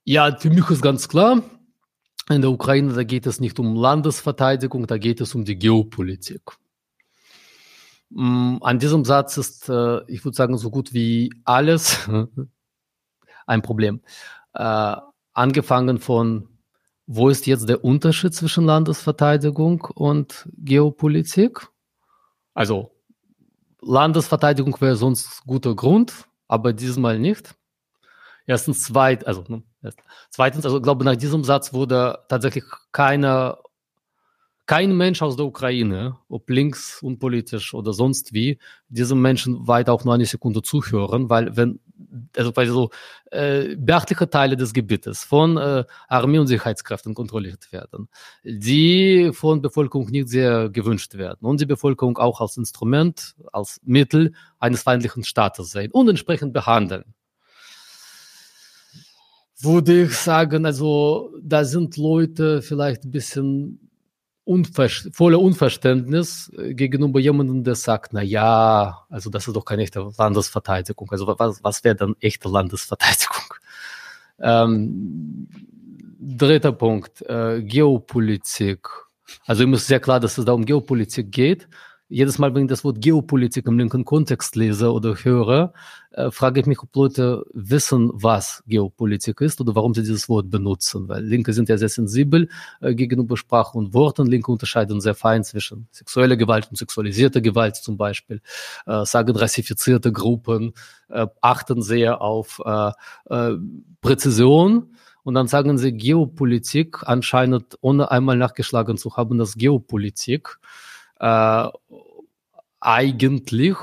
ja, für mich ist ganz klar, in der Ukraine, da geht es nicht um Landesverteidigung, da geht es um die Geopolitik. Mm, an diesem Satz ist, äh, ich würde sagen, so gut wie alles ein Problem. Äh, angefangen von, wo ist jetzt der Unterschied zwischen Landesverteidigung und Geopolitik? Also, Landesverteidigung wäre sonst guter Grund, aber diesmal nicht. Erstens, zweit, also ne, zweitens, also glaube nach diesem Satz wurde tatsächlich keiner, kein Mensch aus der Ukraine, ob links unpolitisch oder sonst wie, diesem Menschen weiter auch nur eine Sekunde zuhören, weil wenn also weil so äh, beachtliche Teile des Gebietes von äh, Armee und Sicherheitskräften kontrolliert werden, die von Bevölkerung nicht sehr gewünscht werden und die Bevölkerung auch als Instrument, als Mittel eines feindlichen Staates sehen und entsprechend behandeln würde ich sagen, also da sind Leute vielleicht ein bisschen unver voller Unverständnis äh, gegenüber jemandem, der sagt, na ja, also das ist doch keine echte Landesverteidigung. Also was, was wäre dann echte Landesverteidigung? Ähm, dritter Punkt, äh, Geopolitik. Also ihm ist sehr klar, dass es da um Geopolitik geht jedes Mal, wenn ich das Wort Geopolitik im linken Kontext lese oder höre, äh, frage ich mich, ob Leute wissen, was Geopolitik ist oder warum sie dieses Wort benutzen. Weil Linke sind ja sehr sensibel äh, gegenüber Sprache und Worten. Linke unterscheiden sehr fein zwischen sexueller Gewalt und sexualisierter Gewalt zum Beispiel, äh, sagen rassifizierte Gruppen, äh, achten sehr auf äh, äh, Präzision. Und dann sagen sie Geopolitik, anscheinend ohne einmal nachgeschlagen zu haben, dass Geopolitik äh, eigentlich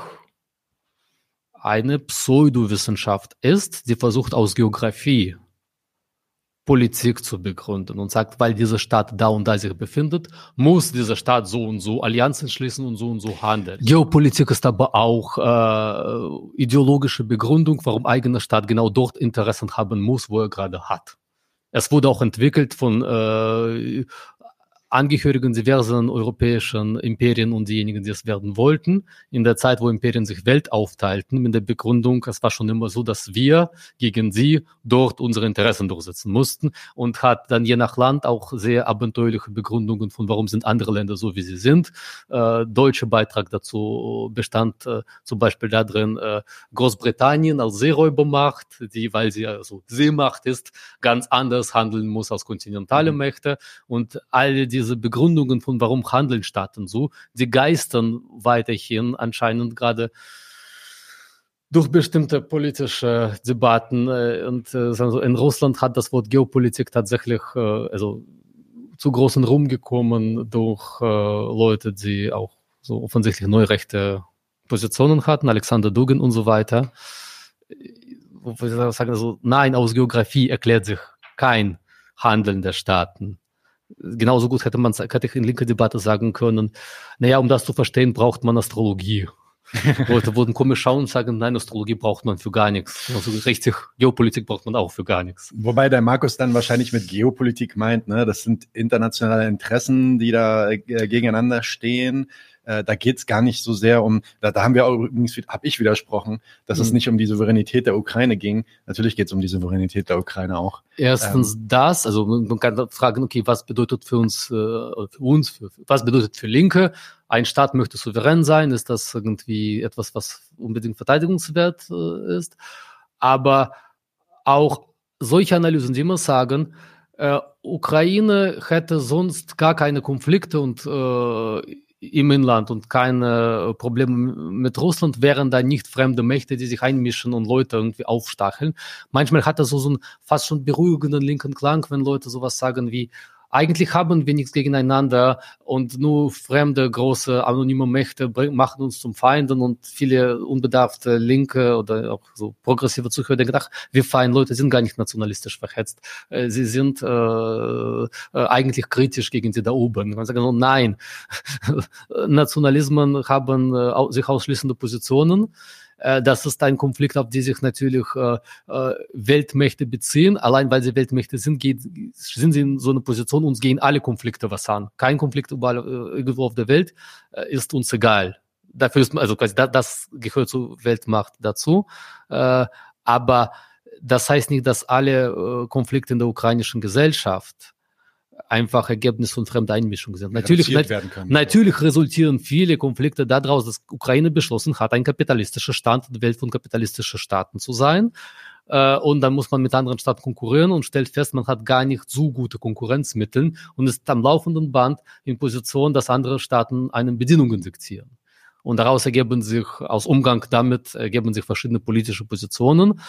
eine Pseudowissenschaft ist, die versucht aus Geografie Politik zu begründen und sagt, weil diese Stadt da und da sich befindet, muss diese Stadt so und so Allianzen schließen und so und so handeln. Geopolitik ist aber auch äh, ideologische Begründung, warum eigene Stadt genau dort Interessen haben muss, wo er gerade hat. Es wurde auch entwickelt von äh, Angehörigen diversen europäischen Imperien und diejenigen, die es werden wollten, in der Zeit, wo Imperien sich Welt aufteilten, mit der Begründung, es war schon immer so, dass wir gegen sie dort unsere Interessen durchsetzen mussten und hat dann je nach Land auch sehr abenteuerliche Begründungen von, warum sind andere Länder so, wie sie sind. Äh, deutsche Beitrag dazu bestand äh, zum Beispiel darin, äh, Großbritannien als Seeräubermacht, die, weil sie also Seemacht ist, ganz anders handeln muss als kontinentale mhm. Mächte und all die diese Begründungen von warum handeln statt und so, die geistern weiterhin anscheinend gerade durch bestimmte politische Debatten äh, und äh, in Russland hat das Wort Geopolitik tatsächlich äh, also zu großen Ruhm gekommen durch Leute, die auch so offensichtlich neurechte Positionen hatten, Alexander Dugin und so weiter. Wo ich sagen, also, nein, aus Geografie erklärt sich kein Handeln der Staaten genauso gut hätte man hätte ich in linker Debatte sagen können, naja, um das zu verstehen, braucht man Astrologie. Leute wurden komisch schauen und sagen, nein, Astrologie braucht man für gar nichts. Also richtig, Geopolitik braucht man auch für gar nichts. Wobei der Markus dann wahrscheinlich mit Geopolitik meint, ne, das sind internationale Interessen, die da äh, gegeneinander stehen. Äh, da geht es gar nicht so sehr um, da, da haben wir auch übrigens, habe ich widersprochen, dass mhm. es nicht um die Souveränität der Ukraine ging. Natürlich geht es um die Souveränität der Ukraine auch. Erstens ähm, das, also man kann fragen, okay, was bedeutet für uns, äh, für uns, für, was bedeutet für Linke? Ein Staat möchte souverän sein, ist das irgendwie etwas, was unbedingt verteidigungswert äh, ist? Aber auch solche Analysen, die immer sagen, äh, Ukraine hätte sonst gar keine Konflikte und äh, im Inland und keine Probleme mit Russland, wären da nicht fremde Mächte, die sich einmischen und Leute irgendwie aufstacheln. Manchmal hat das so, so einen fast schon beruhigenden linken Klang, wenn Leute sowas sagen wie, eigentlich haben wir nichts gegeneinander und nur fremde, große, anonyme Mächte machen uns zum Feinden und viele unbedarfte Linke oder auch so progressive Zuhörer denken, ach, wir feinen Leute sind gar nicht nationalistisch verhetzt. Äh, sie sind äh, äh, eigentlich kritisch gegen die da oben. Man sagt, nein, Nationalismen haben äh, sich ausschließende Positionen äh, das ist ein Konflikt, auf die sich natürlich äh, äh, Weltmächte beziehen. Allein weil sie Weltmächte sind, geht, sind sie in so einer Position, uns gehen alle Konflikte was an. Kein Konflikt überall äh, irgendwo auf der Welt ist uns egal. Dafür ist also quasi das, das gehört zur Weltmacht dazu. Aber das heißt nicht, dass alle Konflikte in der ukrainischen Gesellschaft einfach Ergebnis von fremder Einmischung sind. Natürlich, nat natürlich resultieren viele Konflikte daraus, dass Ukraine beschlossen hat, ein kapitalistischer der Welt von kapitalistischen Staaten zu sein. Äh, und dann muss man mit anderen Staaten konkurrieren und stellt fest, man hat gar nicht so gute Konkurrenzmittel und ist am laufenden Band in Position, dass andere Staaten einen Bedingungen diktieren. Und daraus ergeben sich, aus Umgang damit ergeben sich verschiedene politische Positionen.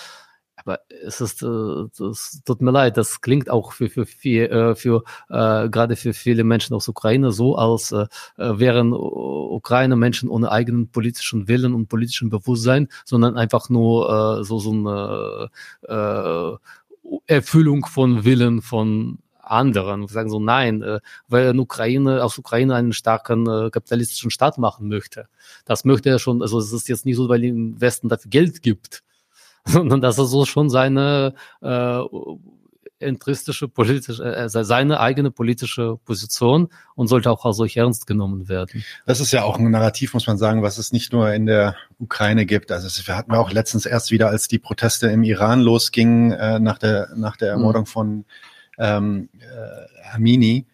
Aber es ist, es tut mir leid, das klingt auch für, für, für, äh, für äh, gerade für viele Menschen aus Ukraine so, als äh, wären Ukraine Menschen ohne eigenen politischen Willen und politischen Bewusstsein, sondern einfach nur äh, so, so eine äh, Erfüllung von Willen von anderen. Wir sagen so, nein, äh, weil Ukraine aus Ukraine einen starken äh, kapitalistischen Staat machen möchte. Das möchte er schon, also es ist jetzt nicht so, weil im Westen dafür Geld gibt, sondern dass er so schon seine äh, entristische politische, äh, seine eigene politische Position und sollte auch solch ernst genommen werden. Das ist ja auch ein Narrativ, muss man sagen, was es nicht nur in der Ukraine gibt. Also wir hatten wir auch letztens erst wieder, als die Proteste im Iran losgingen äh, nach der nach der. Ermordung mhm. von ähm, äh, Amini,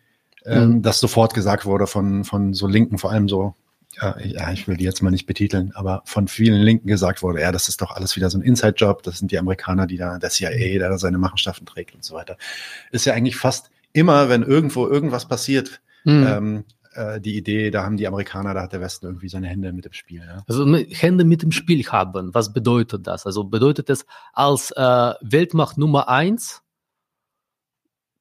ähm, mhm. dass sofort gesagt wurde von von so Linken, vor allem so ja, ich will die jetzt mal nicht betiteln, aber von vielen Linken gesagt wurde, ja, das ist doch alles wieder so ein Inside-Job, das sind die Amerikaner, die da, der CIA, der da seine Machenschaften trägt und so weiter. Ist ja eigentlich fast immer, wenn irgendwo irgendwas passiert, mhm. ähm, äh, die Idee, da haben die Amerikaner, da hat der Westen irgendwie seine Hände mit im Spiel. Ja. Also Hände mit im Spiel haben, was bedeutet das? Also bedeutet es, als äh, Weltmacht Nummer eins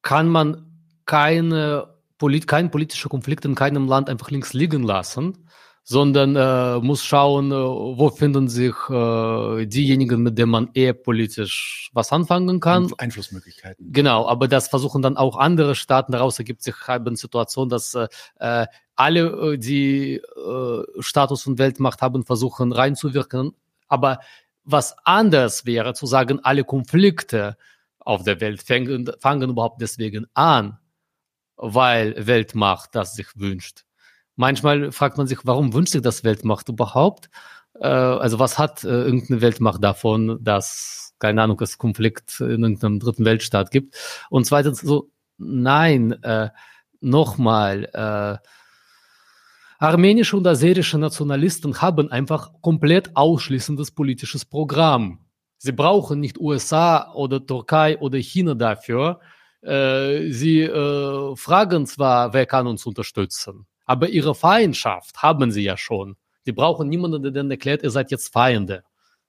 kann man keine polit keinen politischen Konflikt in keinem Land einfach links liegen lassen, sondern äh, muss schauen, äh, wo finden sich äh, diejenigen, mit denen man eher politisch was anfangen kann. Einflussmöglichkeiten. Genau, aber das versuchen dann auch andere Staaten. Daraus ergibt sich halt eine Situation, dass äh, äh alle, äh, die äh, Status und Weltmacht haben, versuchen reinzuwirken. Aber was anders wäre, zu sagen, alle Konflikte auf der Welt fangen, fangen überhaupt deswegen an, weil Weltmacht das sich wünscht. Manchmal fragt man sich, warum wünscht sich das Weltmacht überhaupt? Äh, also was hat äh, irgendeine Weltmacht davon, dass, keine Ahnung, es Konflikt in irgendeinem dritten Weltstaat gibt? Und zweitens so, nein, äh, nochmal, äh, armenische und aserische Nationalisten haben einfach komplett ausschließendes politisches Programm. Sie brauchen nicht USA oder Türkei oder China dafür. Äh, sie äh, fragen zwar, wer kann uns unterstützen, aber ihre Feindschaft haben sie ja schon. Sie brauchen niemanden, der denen erklärt, ihr seid jetzt Feinde.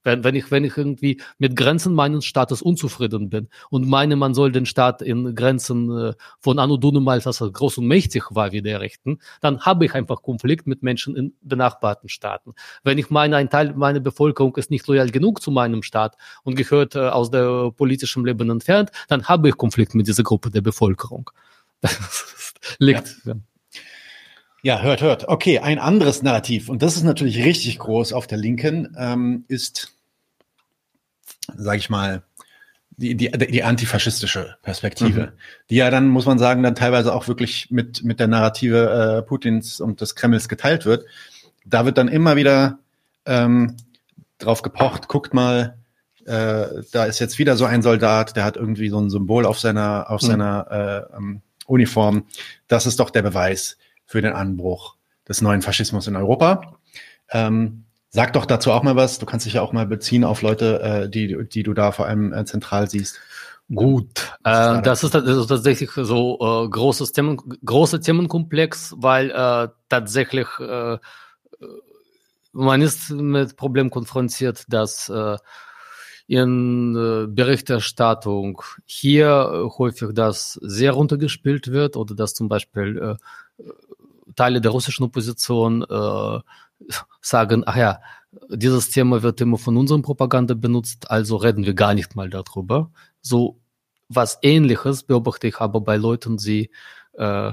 Wenn, wenn, ich, wenn ich irgendwie mit Grenzen meines Staates unzufrieden bin und meine, man soll den Staat in Grenzen äh, von Anno Dunumals, als er groß und mächtig war, wieder richten, dann habe ich einfach Konflikt mit Menschen in benachbarten Staaten. Wenn ich meine, ein Teil meiner Bevölkerung ist nicht loyal genug zu meinem Staat und gehört äh, aus der politischen Leben entfernt, dann habe ich Konflikt mit dieser Gruppe der Bevölkerung. Das liegt. Ja. Ja, hört, hört. Okay, ein anderes Narrativ, und das ist natürlich richtig groß auf der Linken, ähm, ist, sage ich mal, die, die, die antifaschistische Perspektive, mhm. die ja dann, muss man sagen, dann teilweise auch wirklich mit, mit der Narrative äh, Putins und des Kremls geteilt wird. Da wird dann immer wieder ähm, drauf gepocht, guckt mal, äh, da ist jetzt wieder so ein Soldat, der hat irgendwie so ein Symbol auf seiner, auf mhm. seiner äh, ähm, Uniform. Das ist doch der Beweis für den Anbruch des neuen Faschismus in Europa. Ähm, sag doch dazu auch mal was. Du kannst dich ja auch mal beziehen auf Leute, äh, die, die du da vor allem äh, zentral siehst. Gut, äh, das, ist, das ist tatsächlich so äh, großes Themen, großer Themenkomplex, weil äh, tatsächlich äh, man ist mit Problem konfrontiert, dass äh, in äh, Berichterstattung hier äh, häufig das sehr runtergespielt wird oder dass zum Beispiel äh, Teile der russischen Opposition äh, sagen, ach ja, dieses Thema wird immer von unserer Propaganda benutzt, also reden wir gar nicht mal darüber. So was Ähnliches beobachte ich aber bei Leuten, die äh,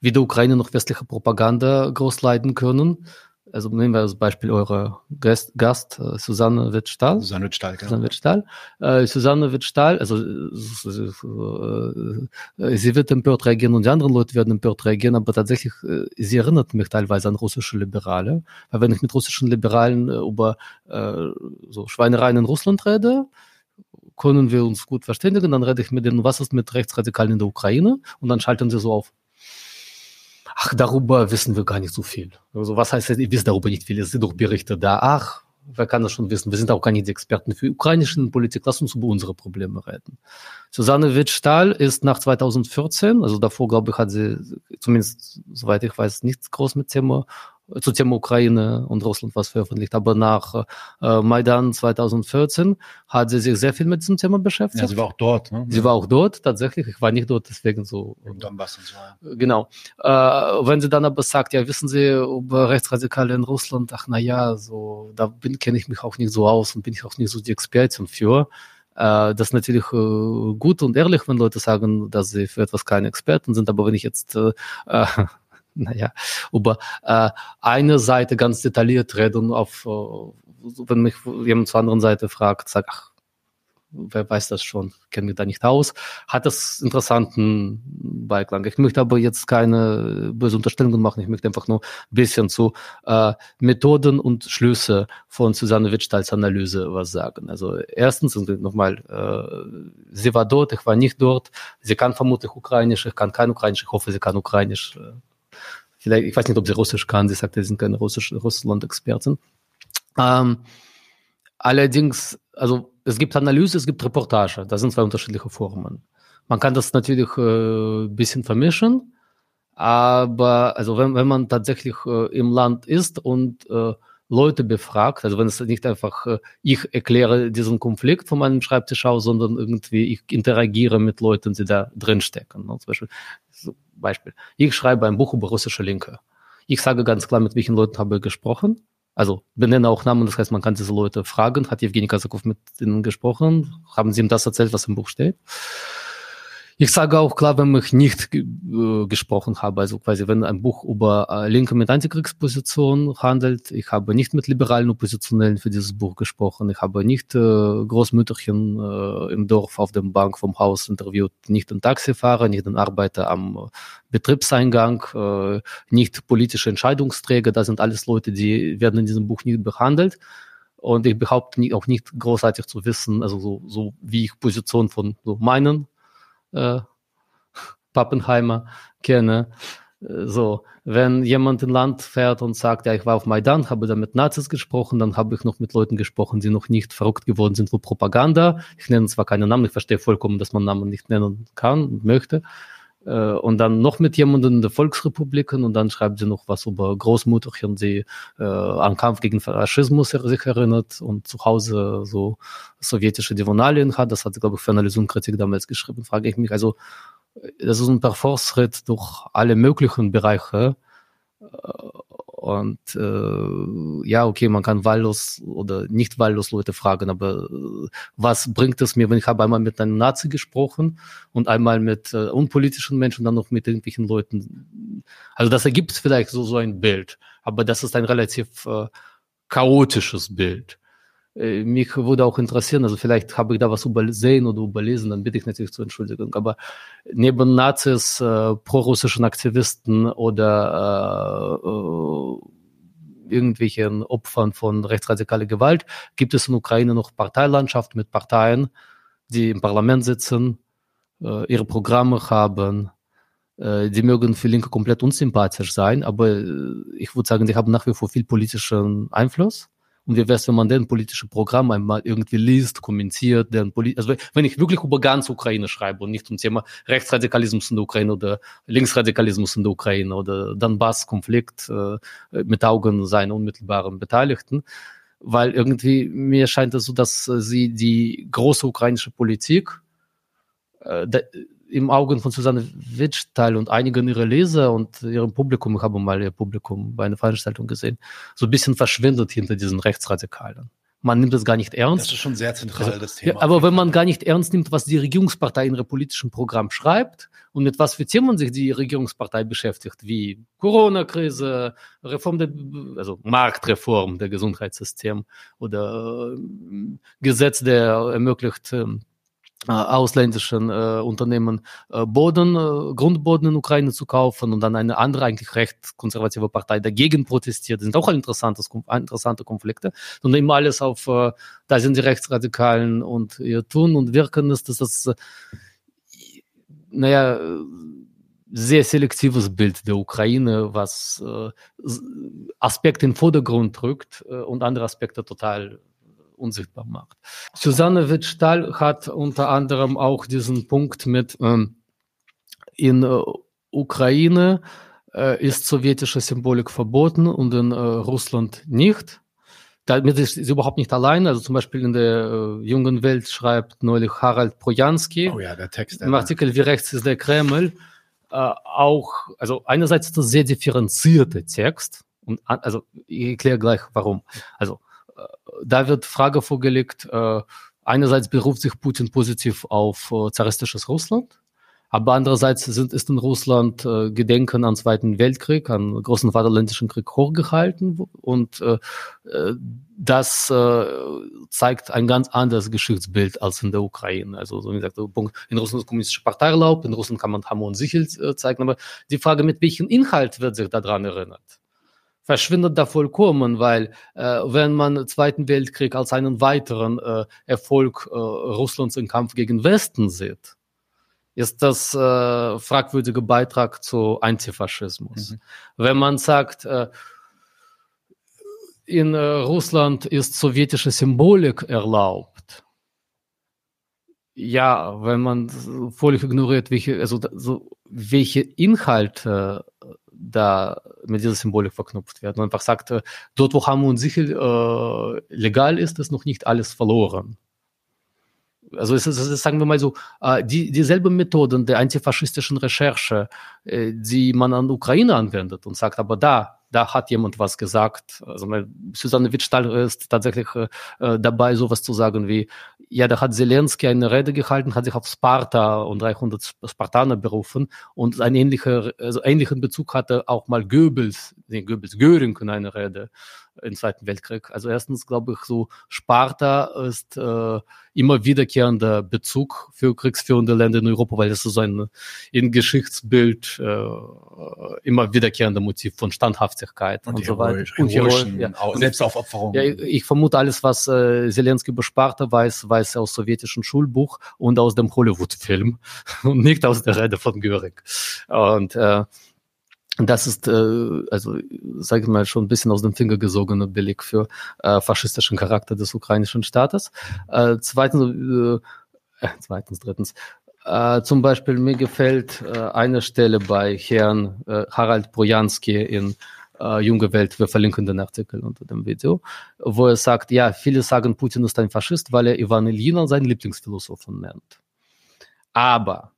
wie der Ukraine noch westliche Propaganda groß leiden können also nehmen wir als Beispiel eure Gast, Gast äh, Susanne Wittstahl. Susanne Wittstahl, genau. Susanne Wittstahl. Äh, Susanne Wittstahl, also äh, äh, sie wird empört reagieren und die anderen Leute werden empört reagieren, aber tatsächlich, äh, sie erinnert mich teilweise an russische Liberale, weil wenn ich mit russischen Liberalen äh, über äh, so Schweinereien in Russland rede, können wir uns gut verständigen, dann rede ich mit denen, was ist mit Rechtsradikalen in der Ukraine und dann schalten sie so auf ach, darüber wissen wir gar nicht so viel. Also was heißt, ihr wisst darüber nicht viel, es sind doch Berichte da, ach, wer kann das schon wissen? Wir sind auch gar nicht die Experten für ukrainische Politik, lass uns über unsere Probleme reden. Susanne Wittstahl ist nach 2014, also davor, glaube ich, hat sie, zumindest soweit ich weiß, nichts groß mit Thema zu Thema Ukraine und Russland was veröffentlicht. Aber nach äh, Maidan 2014 hat sie sich sehr viel mit diesem Thema beschäftigt. Ja, sie war auch dort. Ne? Sie war auch dort, tatsächlich. Ich war nicht dort, deswegen so. Im Donbass und so. Ja. Genau. Äh, wenn sie dann aber sagt, ja, wissen Sie über Rechtsradikale in Russland, ach na ja, so, da kenne ich mich auch nicht so aus und bin ich auch nicht so die Expertin für. Äh, das ist natürlich äh, gut und ehrlich, wenn Leute sagen, dass sie für etwas keine Experten sind, aber wenn ich jetzt äh, äh naja, über äh, eine Seite ganz detailliert reden, auf, äh, wenn mich jemand zur anderen Seite fragt, sag, ach, wer weiß das schon, kenne mich da nicht aus, hat das interessanten Beiklang. Ich möchte aber jetzt keine böse Unterstellungen machen, ich möchte einfach nur ein bisschen zu äh, Methoden und Schlüsse von Susanne Wittstahls Analyse was sagen. Also erstens, nochmal, äh, sie war dort, ich war nicht dort, sie kann vermutlich Ukrainisch, ich kann kein Ukrainisch, ich hoffe, sie kann Ukrainisch. Äh, vielleicht, ich weiß nicht, ob sie Russisch kann, sie sagt, sie sind keine Russisch, Russland-Experten. Ähm, allerdings, also es gibt Analyse, es gibt Reportage, das sind zwei unterschiedliche Formen. Man kann das natürlich äh, ein bisschen vermischen, aber also wenn, wenn man tatsächlich äh, im Land ist und äh, Leute befragt, also wenn es nicht einfach, äh, ich erkläre diesen Konflikt von meinem Schreibtisch aus, sondern irgendwie ich interagiere mit Leuten, die da drinstecken. Ne? Zum Beispiel, so Beispiel, ich schreibe ein Buch über russische Linke. Ich sage ganz klar, mit welchen Leuten habe ich gesprochen. Also benenne auch Namen, das heißt, man kann diese Leute fragen. Hat Evgeny Kasakov mit ihnen gesprochen? Haben sie ihm das erzählt, was im Buch steht? Ich sage auch klar, wenn ich nicht äh, gesprochen habe, also quasi wenn ein Buch über äh, Linke mit Antikriegsposition handelt, ich habe nicht mit liberalen Oppositionellen für dieses Buch gesprochen, ich habe nicht äh, Großmütterchen äh, im Dorf auf dem Bank vom Haus interviewt, nicht den Taxifahrer, nicht den Arbeiter am Betriebseingang, äh, nicht politische Entscheidungsträger, das sind alles Leute, die werden in diesem Buch nicht behandelt. Und ich behaupte auch nicht großartig zu wissen, also so, so wie ich Position von so meinen äh, Pappenheimer kenne. Äh, so, wenn jemand in Land fährt und sagt, ja, ich war auf Maidan, habe da mit Nazis gesprochen, dann habe ich noch mit Leuten gesprochen, die noch nicht verrückt geworden sind vor Propaganda. Ich nenne zwar keine Namen, ich verstehe vollkommen, dass man Namen nicht nennen kann und möchte. Äh, und dann noch mit jemandem in der Volksrepubliken und dann schreibt sie noch was über Großmutterchen, die äh, an Kampf gegen Faschismus sich erinnert und zu Hause so sowjetische Divinalien hat. Das hat sie, glaube ich, für Analyse und Kritik damals geschrieben, frage ich mich. Also das ist ein Parforce-Ritt durch alle möglichen Bereiche. Und äh, ja, okay, man kann wahllos oder nicht wahllos Leute fragen, aber äh, was bringt es mir, wenn ich habe einmal mit einem Nazi gesprochen und einmal mit äh, unpolitischen Menschen, dann noch mit irgendwelchen Leuten. Also das ergibt vielleicht so, so ein Bild, aber das ist ein relativ äh, chaotisches Bild. Äh, mich würde auch interessieren, also vielleicht habe ich da was übersehen oder überlesen, dann bitte ich natürlich zur Entschuldigung. Aber neben Nazis, äh, prorussischen Aktivisten oder äh, äh, irgendwelchen Opfern von rechtsradikaler Gewalt gibt es in Ukraine noch Parteilandschaft mit Parteien, die im Parlament sitzen, äh, ihre Programme haben. Äh, die mögen für Linke komplett unsympathisch sein, aber äh, ich würde sagen, die haben nach wie vor viel politischen Einfluss und wie wäre es, wenn man den politische Programm einmal irgendwie liest, kommentiert, deren Poli also wenn ich wirklich über ganz Ukraine schreibe und nicht zum Thema Rechtsradikalismus in der Ukraine oder Linksradikalismus in der Ukraine oder Donbass-Konflikt äh, mit Augen seiner unmittelbaren Beteiligten, weil irgendwie mir scheint es so, dass sie die große ukrainische Politik äh, im Augen von Susanne Wittsteil und einigen ihrer Leser und ihrem Publikum, ich habe mal ihr Publikum bei einer Veranstaltung gesehen, so ein bisschen verschwindet hinter diesen Rechtsradikalen. Man nimmt es gar nicht ernst. Das ist schon sehr zentral, also, das Thema. Ja, aber wenn man gar nicht ernst nimmt, was die Regierungspartei in ihrem politischen Programm schreibt und mit was für Themen sich die Regierungspartei beschäftigt, wie Corona-Krise, Reform der, also Marktreform der Gesundheitssystem oder äh, Gesetz, der ermöglicht, äh, ausländischen äh, Unternehmen äh, Boden, äh, Grundboden in Ukraine zu kaufen und dann eine andere, eigentlich recht konservative Partei dagegen protestiert. Das sind auch interessantes, interessante Konflikte. Und immer alles auf, äh, da sind die Rechtsradikalen und ihr Tun und Wirken ist, dass das, äh, naja, sehr selektives Bild der Ukraine, was äh, Aspekte in den Vordergrund drückt äh, und andere Aspekte total unsichtbar macht. Susanne Wittstahl hat unter anderem auch diesen Punkt mit ähm, in äh, Ukraine äh, ist sowjetische Symbolik verboten und in äh, Russland nicht. Damit ist sie überhaupt nicht allein. Also zum Beispiel in der äh, jungen Welt schreibt neulich Harald Projanski oh ja, der Text, im Artikel Wie rechts ist der Kreml äh, auch, also einerseits ist das sehr differenzierte Text und also ich erkläre gleich warum. Also da wird Frage vorgelegt, äh, einerseits beruft sich Putin positiv auf äh, zaristisches Russland, aber andererseits sind, ist in Russland äh, Gedenken an Zweiten Weltkrieg, an großen Vaterländischen Krieg hochgehalten und äh, äh, das äh, zeigt ein ganz anderes Geschichtsbild als in der Ukraine. Also so wie gesagt, in Russland ist kommunistische Partei erlaubt, in Russland kann man Hammer und Sichel äh, zeigen, aber die Frage, mit welchem Inhalt wird sich daran erinnert? Verschwindet da vollkommen, weil äh, wenn man Zweiten Weltkrieg als einen weiteren äh, Erfolg äh, Russlands im Kampf gegen Westen sieht, ist das äh, fragwürdige Beitrag zu Antifaschismus. Mhm. Wenn man sagt, äh, in äh, Russland ist sowjetische Symbolik erlaubt, ja, wenn man völlig ignoriert, welche, also so, welche Inhalte da mit dieser Symbolik verknüpft werden. Und einfach sagt, äh, dort, wo Hammer und Sichel äh, legal ist, ist noch nicht alles verloren. Also es ist, es ist, sagen wir mal so, äh, die, dieselbe Methoden der antifaschistischen Recherche, äh, die man an Ukraine anwendet und sagt, aber da, da hat jemand was gesagt. Also Susanne Wittstahl ist tatsächlich äh, äh, dabei, sowas zu sagen wie, ja, da hat Zelensky eine Rede gehalten, hat sich auf Sparta und 300 Spartaner berufen und einen ähnlichen, also ähnlichen Bezug hatte auch mal Goebbels, nee, Goebbels, Göring in einer Rede im Zweiten Weltkrieg. Also erstens glaube ich so, Sparta ist äh, immer wiederkehrender Bezug für kriegsführende Länder in Europa, weil das ist so ein in Geschichtsbild äh, immer wiederkehrender Motiv von Standhaftigkeit und, und so weiter. Und heroischen, ja. Selbstaufopferung. Ja, ich vermute alles, was äh, Zelensky über Sparta weiß, weiß er aus sowjetischen Schulbuch und aus dem Hollywood-Film und nicht aus der Rede von Göring. Und äh, das ist, äh, also sage ich mal, schon ein bisschen aus dem Finger gesogener Beleg für äh, faschistischen Charakter des ukrainischen Staates. Äh, zweitens, äh, zweitens, drittens, äh, zum Beispiel mir gefällt äh, eine Stelle bei Herrn äh, Harald Brojanski in äh, Junge Welt, wir verlinken den Artikel unter dem Video, wo er sagt, ja, viele sagen, Putin ist ein Faschist, weil er Ivan Iljina seinen Lieblingsphilosophen nennt. Aber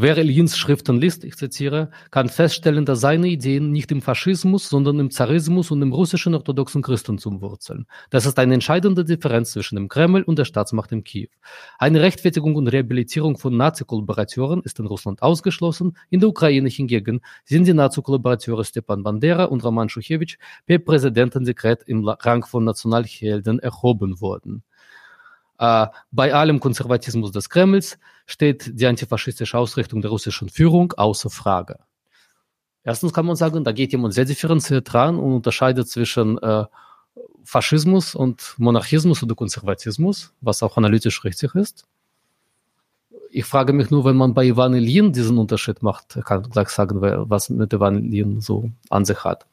Wer Iljins Schriften liest, ich zitiere, kann feststellen, dass seine Ideen nicht im Faschismus, sondern im Zarismus und im russischen orthodoxen Christentum wurzeln. Das ist eine entscheidende Differenz zwischen dem Kreml und der Staatsmacht in Kiew. Eine Rechtfertigung und Rehabilitierung von Nazi-Kollaborateuren ist in Russland ausgeschlossen, in der Ukraine hingegen sind die Nazi-Kollaborateure Stepan Bandera und Roman Schuchewitsch per Präsidentendekret im Rang von Nationalhelden erhoben worden. Bei allem Konservatismus des Kremls steht die antifaschistische Ausrichtung der russischen Führung außer Frage. Erstens kann man sagen, da geht jemand sehr differenziert dran und unterscheidet zwischen äh, Faschismus und Monarchismus oder Konservatismus, was auch analytisch richtig ist. Ich frage mich nur, wenn man bei Ivan Ilyin diesen Unterschied macht, kann ich gleich sagen, was mit Ivan Ilyin so an sich hat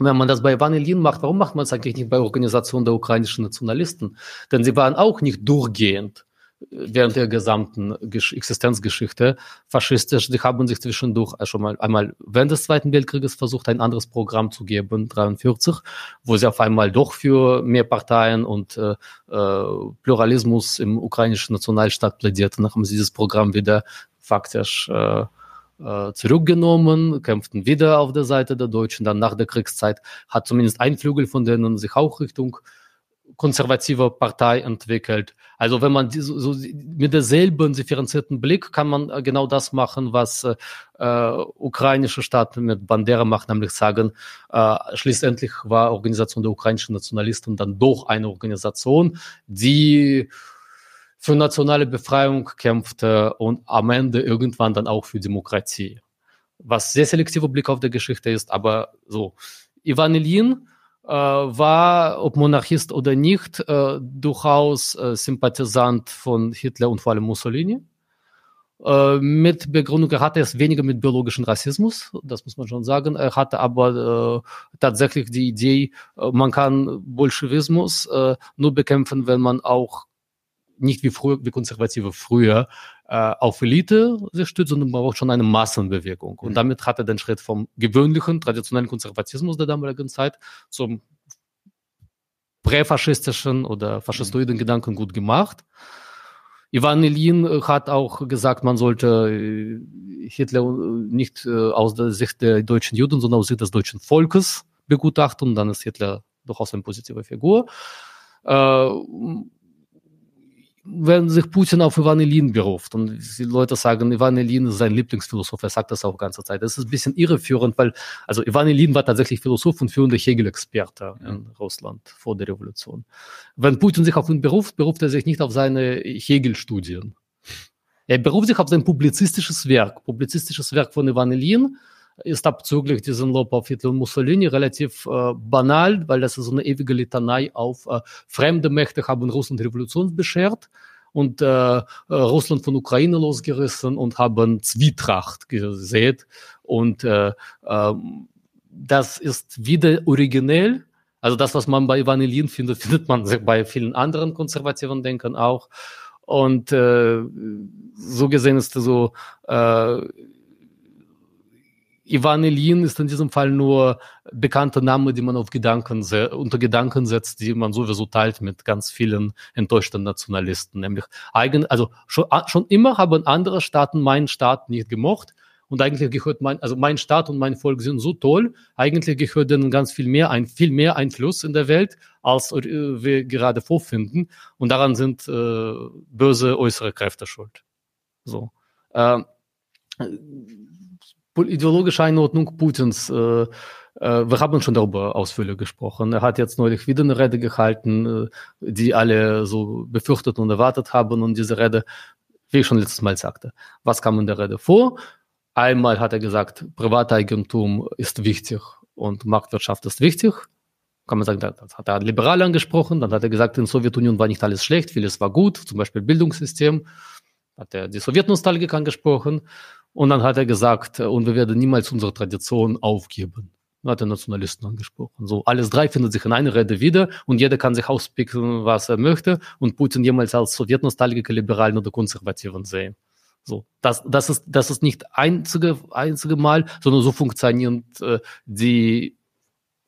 wenn man das bei Vanillin macht, warum macht man es eigentlich nicht bei Organisation der ukrainischen Nationalisten? Denn sie waren auch nicht durchgehend während der gesamten Existenzgeschichte faschistisch. Die haben sich zwischendurch schon mal einmal während des Zweiten Weltkrieges versucht, ein anderes Programm zu geben, 43, wo sie auf einmal doch für mehr Parteien und äh, äh Pluralismus im ukrainischen Nationalstaat plädierten. Dann haben sie dieses Programm wieder faktisch äh, äh, zurückgenommen, kämpften wieder auf der Seite der Deutschen. Dann nach der Kriegszeit hat zumindest ein Flügel von denen sich auch Richtung konservative Partei entwickelt. Also wenn man so, so mit derselben differenzierten Blick kann man äh, genau das machen, was äh, äh, ukrainische Staaten mit Bandera macht, nämlich sagen, äh, schließlich war Organisation der ukrainischen Nationalisten dann doch eine Organisation, die für nationale Befreiung kämpfte und am Ende irgendwann dann auch für Demokratie. Was sehr selektiver Blick auf die Geschichte ist, aber so. Ivan Ilyin äh, war, ob Monarchist oder nicht, äh, durchaus äh, Sympathisant von Hitler und vor allem Mussolini. Äh, mit Begründung, er hatte es weniger mit biologischem Rassismus, das muss man schon sagen. Er hatte aber äh, tatsächlich die Idee, äh, man kann Bolschewismus nur bekämpfen, wenn man auch nicht wie früher, wie Konservative früher äh, auf Elite sich stützt, sondern man braucht schon eine Massenbewegung. Und mhm. damit hat er den Schritt vom gewöhnlichen, traditionellen Konservatismus der damaligen Zeit zum präfaschistischen oder faschistoiden mhm. Gedanken gut gemacht. Ivan Ilyin hat auch gesagt, man sollte äh, Hitler äh, nicht äh, aus der Sicht der deutschen Juden, sondern aus Sicht des deutschen Volkes begutachten. Dann ist Hitler durchaus eine positive Figur wenn sich Putin auf Ivan Ilin beruft und die Leute sagen, Ivan Ilin ist sein Lieblingsphilosoph, er sagt das auch die ganze Zeit. Das ist ein bisschen irreführend, weil, also Ivan Ilin war tatsächlich Philosoph und führender Hegel-Experte ja. in Russland vor der Revolution. Wenn Putin sich auf ihn beruft, beruft er sich nicht auf seine Hegel-Studien. Er beruft sich auf sein publizistisches Werk. Publizistisches Werk von Ivan Ilin ist abzüglich diesen Lob auf Hitler und Mussolini relativ äh, banal, weil das ist so eine ewige Litanei auf äh, fremde Mächte haben Russland Revolution beschert und äh, äh, Russland von Ukraine losgerissen und haben Zwietracht gesät. Und äh, äh, das ist wieder originell. Also das, was man bei Ivan Ilyin findet, findet man bei vielen anderen konservativen Denkern auch. Und äh, so gesehen ist es so, äh, Ivan Ilyin ist in diesem Fall nur bekannter Name, die man auf Gedanken unter Gedanken setzt, die man sowieso teilt mit ganz vielen enttäuschten Nationalisten. Nämlich eigen, also schon, schon immer haben andere Staaten meinen Staat nicht gemocht. Und eigentlich gehört mein, also mein Staat und mein Volk sind so toll. Eigentlich gehört ihnen ganz viel mehr ein, viel mehr Einfluss in der Welt, als wir gerade vorfinden. Und daran sind äh, böse äußere Kräfte schuld. So. Äh, ideologische Einordnung Putins. Äh, äh, wir haben schon darüber ausführlich gesprochen. Er hat jetzt neulich wieder eine Rede gehalten, äh, die alle so befürchtet und erwartet haben. Und diese Rede, wie ich schon letztes Mal sagte, was kam in der Rede vor? Einmal hat er gesagt, Privateigentum ist wichtig und Marktwirtschaft ist wichtig. Kann man sagen, das hat er liberal angesprochen. Dann hat er gesagt, in der Sowjetunion war nicht alles schlecht, vieles war gut, zum Beispiel Bildungssystem. Hat er die Sowjetnostalgik angesprochen. Und dann hat er gesagt, äh, und wir werden niemals unsere Tradition aufgeben. Dann hat er Nationalisten angesprochen. So, alles drei findet sich in einer Rede wieder und jeder kann sich auspicken, was er möchte und Putin jemals als Sowjetnostalgiker, Liberalen oder Konservativen sehen. So, das, das ist, das ist nicht einzige, einzige Mal, sondern so funktioniert äh, die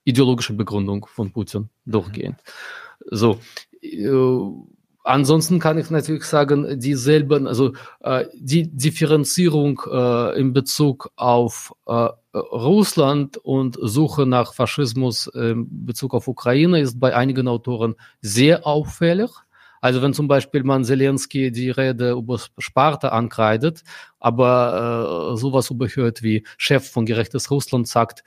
ideologische Begründung von Putin durchgehend. So, äh, Ansonsten kann ich natürlich sagen, dieselben, also äh, die Differenzierung äh, in Bezug auf äh, Russland und Suche nach Faschismus in Bezug auf Ukraine ist bei einigen Autoren sehr auffällig. Also wenn zum Beispiel man Zelensky die Rede über Sparta ankreidet, aber äh, sowas überhört wie Chef von Gerechtes Russland sagt,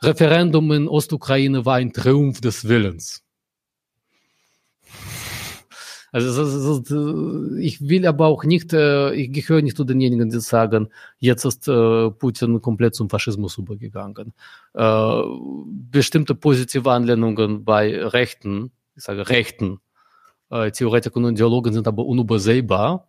Referendum in Ostukraine war ein Triumph des Willens. Also ich will aber auch nicht, äh, ich gehöre nicht zu denjenigen, die sagen, jetzt ist äh, Putin komplett zum Faschismus übergegangen. Äh, bestimmte positive Anlehnungen bei Rechten, ich sage Rechten, Theoretikern und Ideologen sind aber unübersehbar.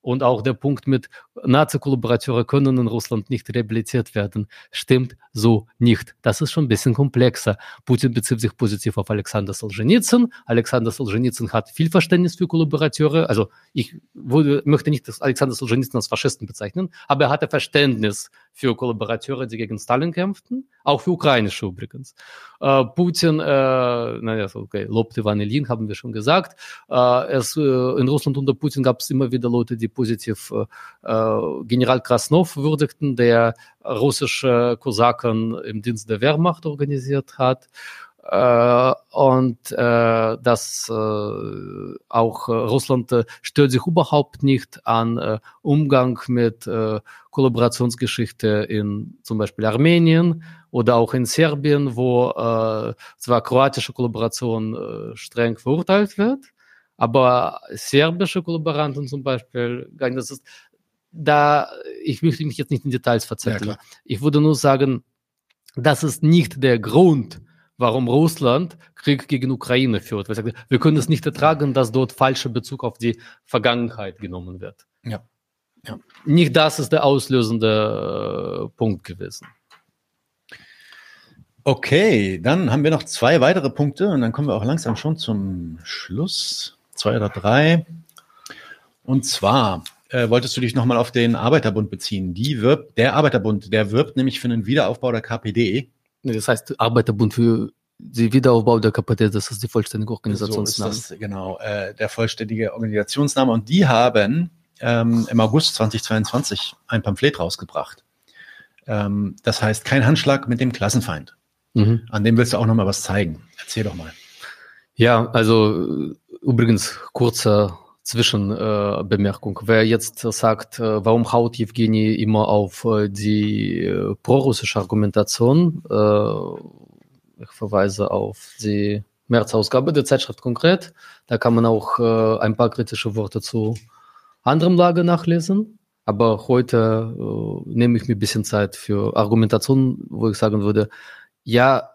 Und auch der Punkt mit Nazi-Kollaborateure können in Russland nicht rehabilitiert werden, stimmt so nicht. Das ist schon ein bisschen komplexer. Putin bezieht sich positiv auf Alexander Solzhenitsyn. Alexander Solzhenitsyn hat viel Verständnis für Kollaborateure. Also ich würde, möchte nicht Alexander Solzhenitsyn als Faschisten bezeichnen, aber er hatte Verständnis für Kollaborateure, die gegen Stalin kämpften, auch für ukrainische übrigens. Äh, Putin, äh, naja, okay, lobte Vanillin, haben wir schon gesagt. Äh, es, äh, in Russland unter Putin gab es immer wieder Leute, die positiv äh, äh, General Krasnov würdigten, der russische Kosaken im Dienst der Wehrmacht organisiert hat. Äh, und äh, dass äh, auch Russland stört sich überhaupt nicht an Umgang mit Kollaborationsgeschichte in zum Beispiel Armenien oder auch in Serbien, wo zwar kroatische Kollaboration streng verurteilt wird, aber serbische Kollaboranten zum Beispiel, das ist da, ich möchte mich jetzt nicht in Details verzetteln. Ja, ich würde nur sagen, das ist nicht der Grund, warum Russland Krieg gegen Ukraine führt. Weil wir können es nicht ertragen, dass dort falscher Bezug auf die Vergangenheit genommen wird. Ja. ja. Nicht das ist der auslösende äh, Punkt gewesen. Okay, dann haben wir noch zwei weitere Punkte und dann kommen wir auch langsam schon zum Schluss. Zwei oder drei. Und zwar äh, wolltest du dich nochmal auf den Arbeiterbund beziehen. Die wirbt, der Arbeiterbund, der wirbt nämlich für einen Wiederaufbau der KPD. Das heißt Arbeiterbund für den Wiederaufbau der KPD, das ist die vollständige Organisationsname. So ist das, genau, äh, der vollständige Organisationsname. Und die haben ähm, im August 2022 ein Pamphlet rausgebracht. Ähm, das heißt, kein Handschlag mit dem Klassenfeind. Mhm. An dem willst du auch nochmal was zeigen. Erzähl doch mal. Ja, also übrigens kurzer Zwischenbemerkung. Äh, Wer jetzt sagt, äh, warum haut Jewgeni immer auf äh, die prorussische Argumentation, ich verweise auf die März-Ausgabe der Zeitschrift konkret. Da kann man auch ein paar kritische Worte zu anderem Lager nachlesen. Aber heute nehme ich mir ein bisschen Zeit für Argumentation, wo ich sagen würde, ja,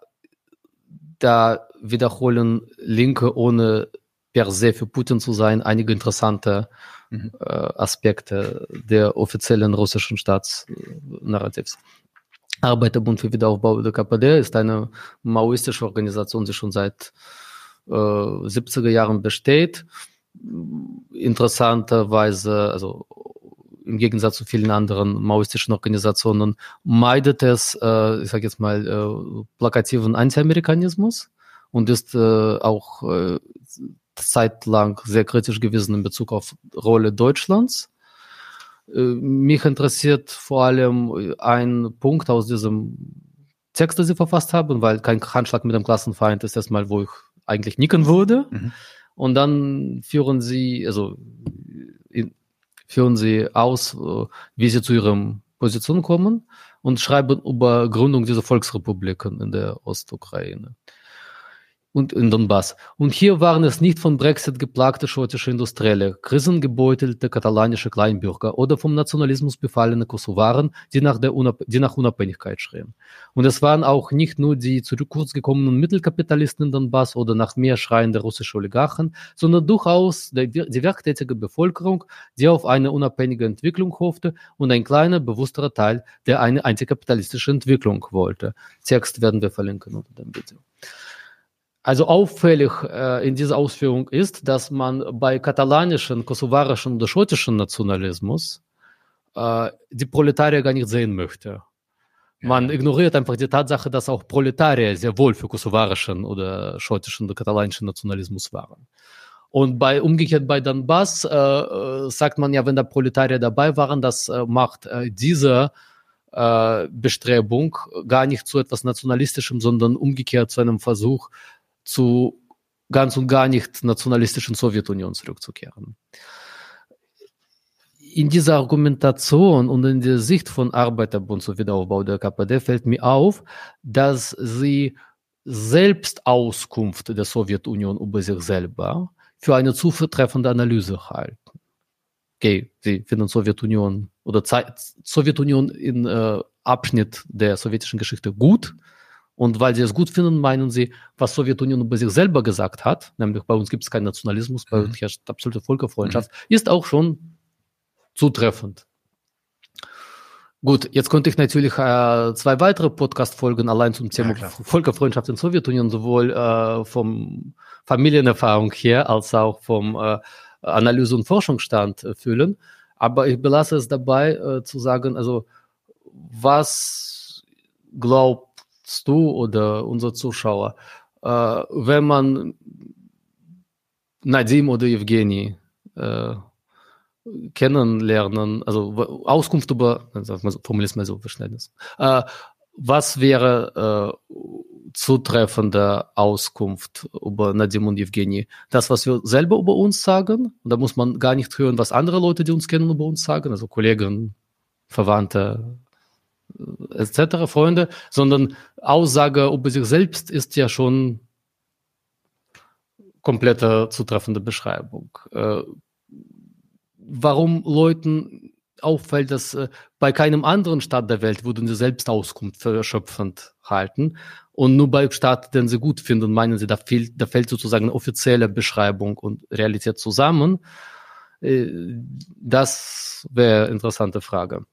da wiederholen Linke ohne per se für Putin zu sein, einige interessante mhm. äh, Aspekte der offiziellen russischen Staatsnarrativs. Arbeiterbund für Wiederaufbau der KPD ist eine maoistische Organisation, die schon seit äh, 70er Jahren besteht. Interessanterweise, also im Gegensatz zu vielen anderen maoistischen Organisationen, meidet es, äh, ich sage jetzt mal, äh, plakativen Anti-Amerikanismus und ist äh, auch äh, zeitlang sehr kritisch gewesen in Bezug auf Rolle Deutschlands. Äh, mich interessiert vor allem ein Punkt aus diesem Text, den Sie verfasst haben, weil kein Handschlag mit dem Klassenfeind ist erstmal, wo ich eigentlich nicken würde. Mhm. Und dann führen Sie, also führen Sie aus, äh, wie Sie zu Ihrem Position kommen und schreiben über Gründung dieser Volksrepubliken in der Ostukraine und in Donbass. Und hier waren es nicht von Brexit geplagte schottische Industrielle, krisengebeutelte katalanische Kleinbürger oder vom Nationalismus befallene Kosovaren, die nach, der Unab die nach Unabhängigkeit schrien. Und es waren auch nicht nur die zu kurz gekommenen Mittelkapitalisten in Donbass oder nach mehr schreiende russische Oligarchen, sondern durchaus die, die werktätige Bevölkerung, die auf eine unabhängige Entwicklung hoffte und ein kleiner, bewussterer Teil, der eine antikapitalistische Entwicklung wollte. Text werden wir verlinken unter dem Video. Also auffällig äh, in dieser Ausführung ist, dass man bei katalanischen, kosovarischen oder schottischen Nationalismus äh, die Proletarier gar nicht sehen möchte. Man ignoriert einfach die Tatsache, dass auch Proletarier sehr wohl für kosovarischen oder schottischen oder katalanischen Nationalismus waren. Und bei umgekehrt bei Donbass äh, äh, sagt man ja, wenn da Proletarier dabei waren, das äh, macht äh, diese äh, Bestrebung gar nicht zu etwas Nationalistischem, sondern umgekehrt zu einem Versuch, zu ganz und gar nicht nationalistischen Sowjetunion zurückzukehren. In dieser Argumentation und in der Sicht von Arbeiterbund zum Wiederaufbau der KPD fällt mir auf, dass sie selbst Auskunft der Sowjetunion über sich selber für eine zutreffende Analyse halten. Okay, sie finden Sowjetunion oder Zeit, Sowjetunion in äh, Abschnitt der sowjetischen Geschichte gut, und weil sie es gut finden, meinen sie, was Sowjetunion über sich selber gesagt hat, nämlich bei uns gibt es keinen Nationalismus, bei uns mhm. herrscht absolute Völkerfreundschaft, mhm. ist auch schon zutreffend. Gut, jetzt konnte ich natürlich äh, zwei weitere Podcast-Folgen allein zum Thema ja, Völkerfreundschaft in Sowjetunion, sowohl äh, vom Familienerfahrung her als auch vom äh, Analyse- und Forschungsstand äh, füllen. Aber ich belasse es dabei äh, zu sagen, also was glaubst du oder unsere Zuschauer, äh, wenn man Nadim oder Evgeny äh, kennenlernen, also Auskunft über, formuliere es mal so, Verständnis. Äh, was wäre äh, zutreffende Auskunft über Nadim und Evgeny? Das, was wir selber über uns sagen, da muss man gar nicht hören, was andere Leute, die uns kennen, über uns sagen, also Kollegen, Verwandte, etc., Freunde, sondern Aussage über sich selbst ist ja schon komplette zutreffende Beschreibung. Äh, warum Leuten auffällt, dass äh, bei keinem anderen Staat der Welt würden sie selbst Auskunft für erschöpfend halten. Und nur bei Staat, den sie gut finden, meinen sie, da fehlt, da fällt sozusagen eine offizielle Beschreibung und Realität zusammen. Äh, das wäre interessante Frage.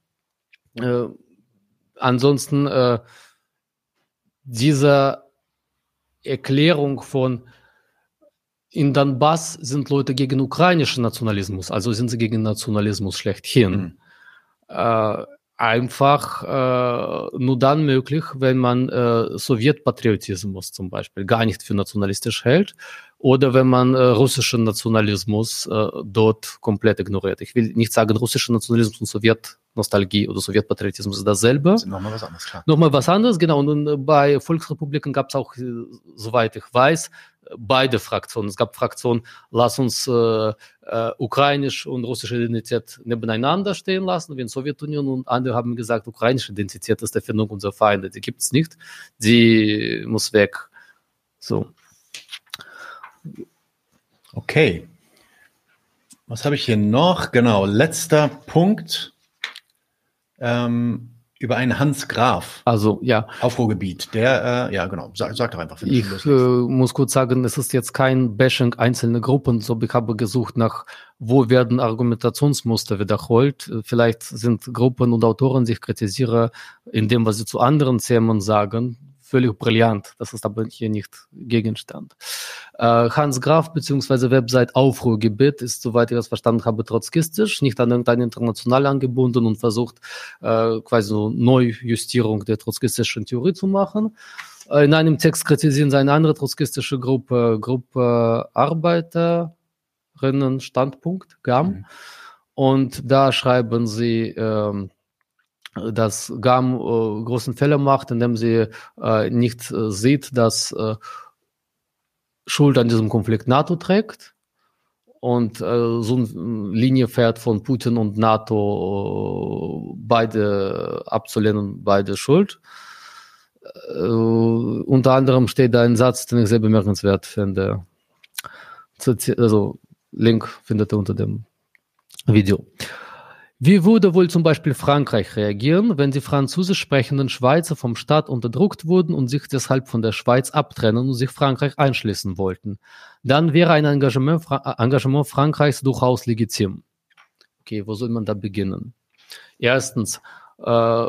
Äh, ansonsten äh, diese Erklärung von in Donbass sind Leute gegen ukrainischen Nationalismus, also sind sie gegen Nationalismus schlechthin. Mhm. Äh, einfach äh, nur dann möglich, wenn man äh, Sowjetpatriotismus zum Beispiel gar nicht für nationalistisch hält oder wenn man äh, russischen Nationalismus äh, dort komplett ignoriert. Ich will nicht sagen, russischer Nationalismus und Sowjetnostalgie oder Sowjetpatriotismus ist dasselbe. Das ist nochmal was anderes, klar. Nochmal was anderes, genau. Und äh, bei Volksrepubliken gab es auch, äh, soweit ich weiß, beide Fraktionen. Es gab Fraktionen, lass uns äh, äh, ukrainisch und russische Identität nebeneinander stehen lassen, wie in Sowjetunion. Und andere haben gesagt, ukrainische Identität ist die Erfindung unserer Feinde. Die gibt es nicht. Die muss weg. So. Okay. Was habe ich hier noch? Genau, letzter Punkt. Ähm, über einen Hans Graf. Also ja. Aufruhrgebiet. Der, äh, ja genau, sag, sag doch einfach. Ich äh, muss kurz sagen, es ist jetzt kein Bashing einzelne Gruppen, so ich habe gesucht nach, wo werden Argumentationsmuster wiederholt. Vielleicht sind Gruppen und Autoren sich kritisiere in dem, was sie zu anderen Themen sagen, völlig brillant. Das ist aber hier nicht Gegenstand. Äh, Hans Graf bzw. Website Aufruhrgebiet ist, soweit ich das verstanden habe, trotzkistisch, nicht an irgendein international angebunden und versucht äh, quasi so Neujustierung der trotzkistischen Theorie zu machen. Äh, in einem Text kritisieren sie eine andere trotzkistische Gruppe, Gruppe Arbeiterinnen Standpunkt, GAM. Mhm. Und da schreiben sie, ähm, dass GAM äh, großen Fehler macht, indem sie äh, nicht äh, sieht, dass äh, Schuld an diesem Konflikt NATO trägt und äh, so eine Linie fährt von Putin und NATO äh, beide abzulehnen, beide Schuld. Unter anderem steht da ein Satz, den ich sehr bemerkenswert finde. Also Link findet ihr unter dem Video. Wie würde wohl zum Beispiel Frankreich reagieren, wenn die französisch sprechenden Schweizer vom Staat unterdrückt wurden und sich deshalb von der Schweiz abtrennen und sich Frankreich einschließen wollten? Dann wäre ein Engagement, Fra Engagement Frankreichs durchaus legitim. Okay, wo soll man da beginnen? Erstens, äh,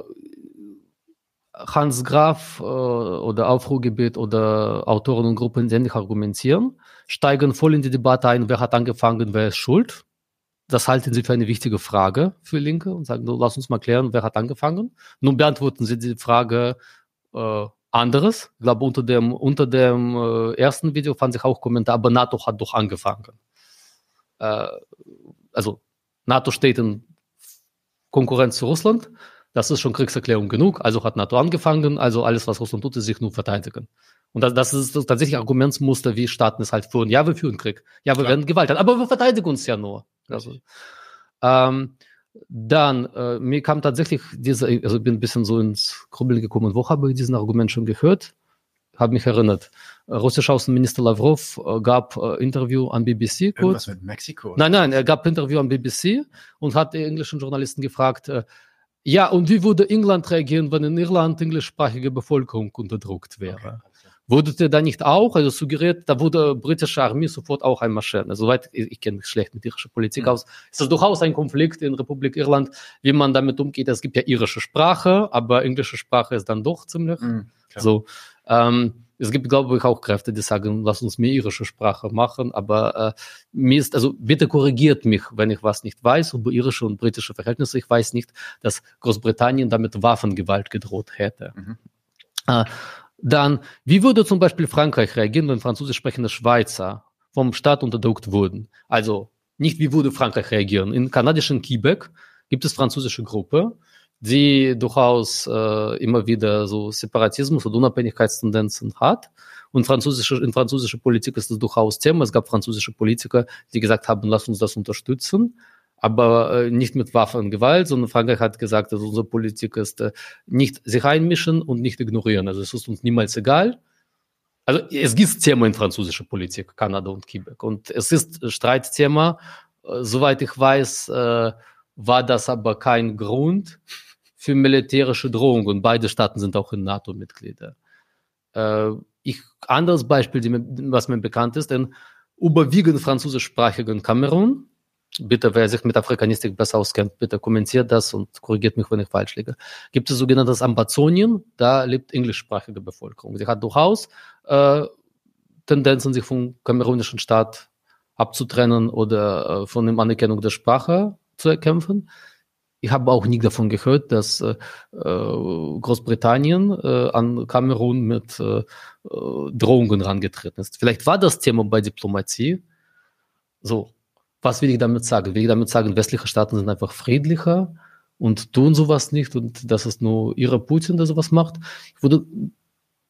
Hans Graf äh, oder Aufruhrgebiet oder Autoren und Gruppen, die ähnlich argumentieren, steigen voll in die Debatte ein, wer hat angefangen, wer ist schuld das halten sie für eine wichtige Frage für Linke und sagen, lass uns mal klären, wer hat angefangen. Nun beantworten sie die Frage äh, anderes. Ich glaube, unter dem, unter dem äh, ersten Video fand sich auch Kommentar, aber NATO hat doch angefangen. Äh, also NATO steht in Konkurrenz zu Russland. Das ist schon Kriegserklärung genug. Also hat NATO angefangen. Also alles, was Russland tut, ist sich nur verteidigen. Und das, das ist tatsächlich Argumentsmuster, wie Staaten es halt führen. Ja, wir führen Krieg. Ja, wir Klar. werden Gewalt haben. Aber wir verteidigen uns ja nur. Also, ähm, dann, äh, mir kam tatsächlich diese, also ich bin ein bisschen so ins Grübeln gekommen, wo habe ich diesen Argument schon gehört? Habe mich erinnert. Äh, russischer Außenminister Lavrov äh, gab äh, Interview an BBC. Kurz. Irgendwas mit Mexiko? Nein, nein, er gab Interview an BBC und hat die englischen Journalisten gefragt, äh, ja, und wie würde England reagieren, wenn in Irland englischsprachige Bevölkerung unterdrückt wäre? Okay. Wurdet ihr da nicht auch, also suggeriert, da wurde britische Armee sofort auch einmarschieren? Also, soweit, ich, ich kenne mich schlecht mit irischer Politik mhm. aus, ist das durchaus ein Konflikt in Republik Irland, wie man damit umgeht. Es gibt ja irische Sprache, aber englische Sprache ist dann doch ziemlich mhm, so. Ähm, es gibt, glaube ich, auch Kräfte, die sagen, lass uns mehr irische Sprache machen, aber äh, mir ist, also bitte korrigiert mich, wenn ich was nicht weiß über irische und britische Verhältnisse. Ich weiß nicht, dass Großbritannien damit Waffengewalt gedroht hätte. Mhm. Äh, dann, wie würde zum Beispiel Frankreich reagieren, wenn französisch sprechende Schweizer vom Staat unterdrückt wurden? Also nicht, wie würde Frankreich reagieren? In kanadischen Quebec gibt es französische Gruppe, die durchaus äh, immer wieder so Separatismus und Unabhängigkeitstendenzen hat. Und französische, in französischer Politik ist das durchaus Thema. Es gab französische Politiker, die gesagt haben, lass uns das unterstützen, aber äh, nicht mit Waffengewalt, sondern Frankreich hat gesagt, dass unsere Politik ist äh, nicht sich einmischen und nicht ignorieren. Also es ist uns niemals egal. Also es gibt Thema in französischer Politik, Kanada und Quebec. Und es ist Streitthema. Äh, soweit ich weiß, äh, war das aber kein Grund, für militärische Drohungen. Und beide Staaten sind auch in NATO-Mitglieder. Äh, ich, anderes Beispiel, mir, was mir bekannt ist, in überwiegend französischsprachigen Kamerun, bitte, wer sich mit Afrikanistik besser auskennt, bitte kommentiert das und korrigiert mich, wenn ich falsch liege. Gibt es sogenanntes Ambazonien, da lebt englischsprachige Bevölkerung. Sie hat durchaus äh, Tendenzen, sich vom kamerunischen Staat abzutrennen oder äh, von der Anerkennung der Sprache zu erkämpfen. Ich habe auch nie davon gehört, dass äh, Großbritannien äh, an Kamerun mit äh, äh, Drohungen rangetreten ist. Vielleicht war das Thema bei Diplomatie. So, was will ich damit sagen? Will ich damit sagen, westliche Staaten sind einfach friedlicher und tun sowas nicht und das ist nur ihre Putin, der sowas macht? Ich würde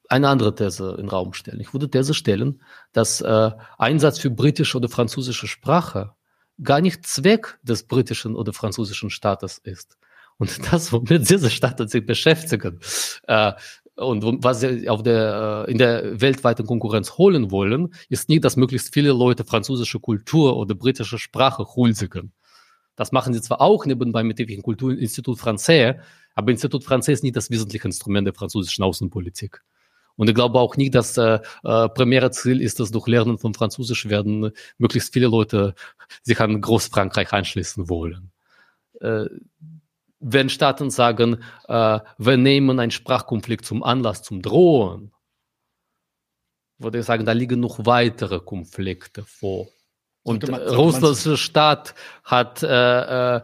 eine andere These in den Raum stellen. Ich würde These stellen, dass äh, Einsatz für britische oder französische Sprache gar nicht Zweck des britischen oder französischen Staates ist. Und das, womit diese Staaten sich beschäftigen äh, und was sie auf der, äh, in der weltweiten Konkurrenz holen wollen, ist nicht, dass möglichst viele Leute französische Kultur oder britische Sprache huldigen. Das machen sie zwar auch nebenbei mit dem Kulturinstitut Français, aber Institut Français ist nicht das wesentliche Instrument der französischen Außenpolitik. Und ich glaube auch nicht, dass äh, äh, primäre Ziel ist, dass durch Lernen von Französisch werden möglichst viele Leute sich an Großfrankreich anschließen wollen. Äh, wenn Staaten sagen, äh, wir nehmen einen Sprachkonflikt zum Anlass zum Drohen, würde ich sagen, da liegen noch weitere Konflikte vor. Und man, Russlands Staat hat äh, äh,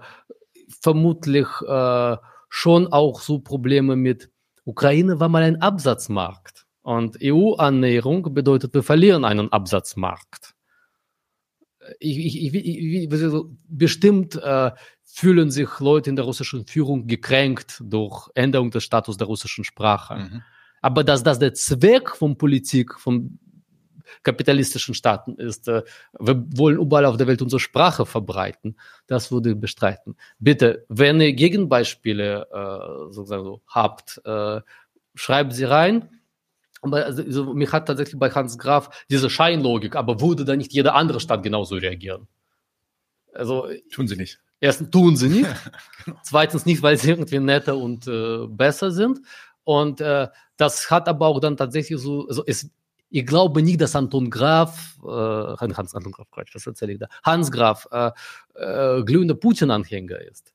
vermutlich äh, schon auch so Probleme mit Ukraine war mal ein Absatzmarkt. Und EU-Annäherung bedeutet, wir verlieren einen Absatzmarkt. Ich, ich, ich, bestimmt äh, fühlen sich Leute in der russischen Führung gekränkt durch Änderung des Status der russischen Sprache. Mhm. Aber dass das der Zweck von Politik, von kapitalistischen Staaten ist, äh, wir wollen überall auf der Welt unsere Sprache verbreiten, das würde ich bestreiten. Bitte, wenn ihr Gegenbeispiele äh, sozusagen so habt, äh, schreibt sie rein. Aber also, mich hat tatsächlich bei Hans Graf diese Scheinlogik, aber würde da nicht jede andere Stadt genauso reagieren? Also tun sie nicht. Erstens tun sie nicht. genau. Zweitens nicht, weil sie irgendwie netter und äh, besser sind. Und äh, das hat aber auch dann tatsächlich so, also es, ich glaube nicht, dass Anton Graf, äh, Hans Anton Graf, Quatsch, was erzähle ich da? Hans Graf äh, äh, glühender Putin-Anhänger ist.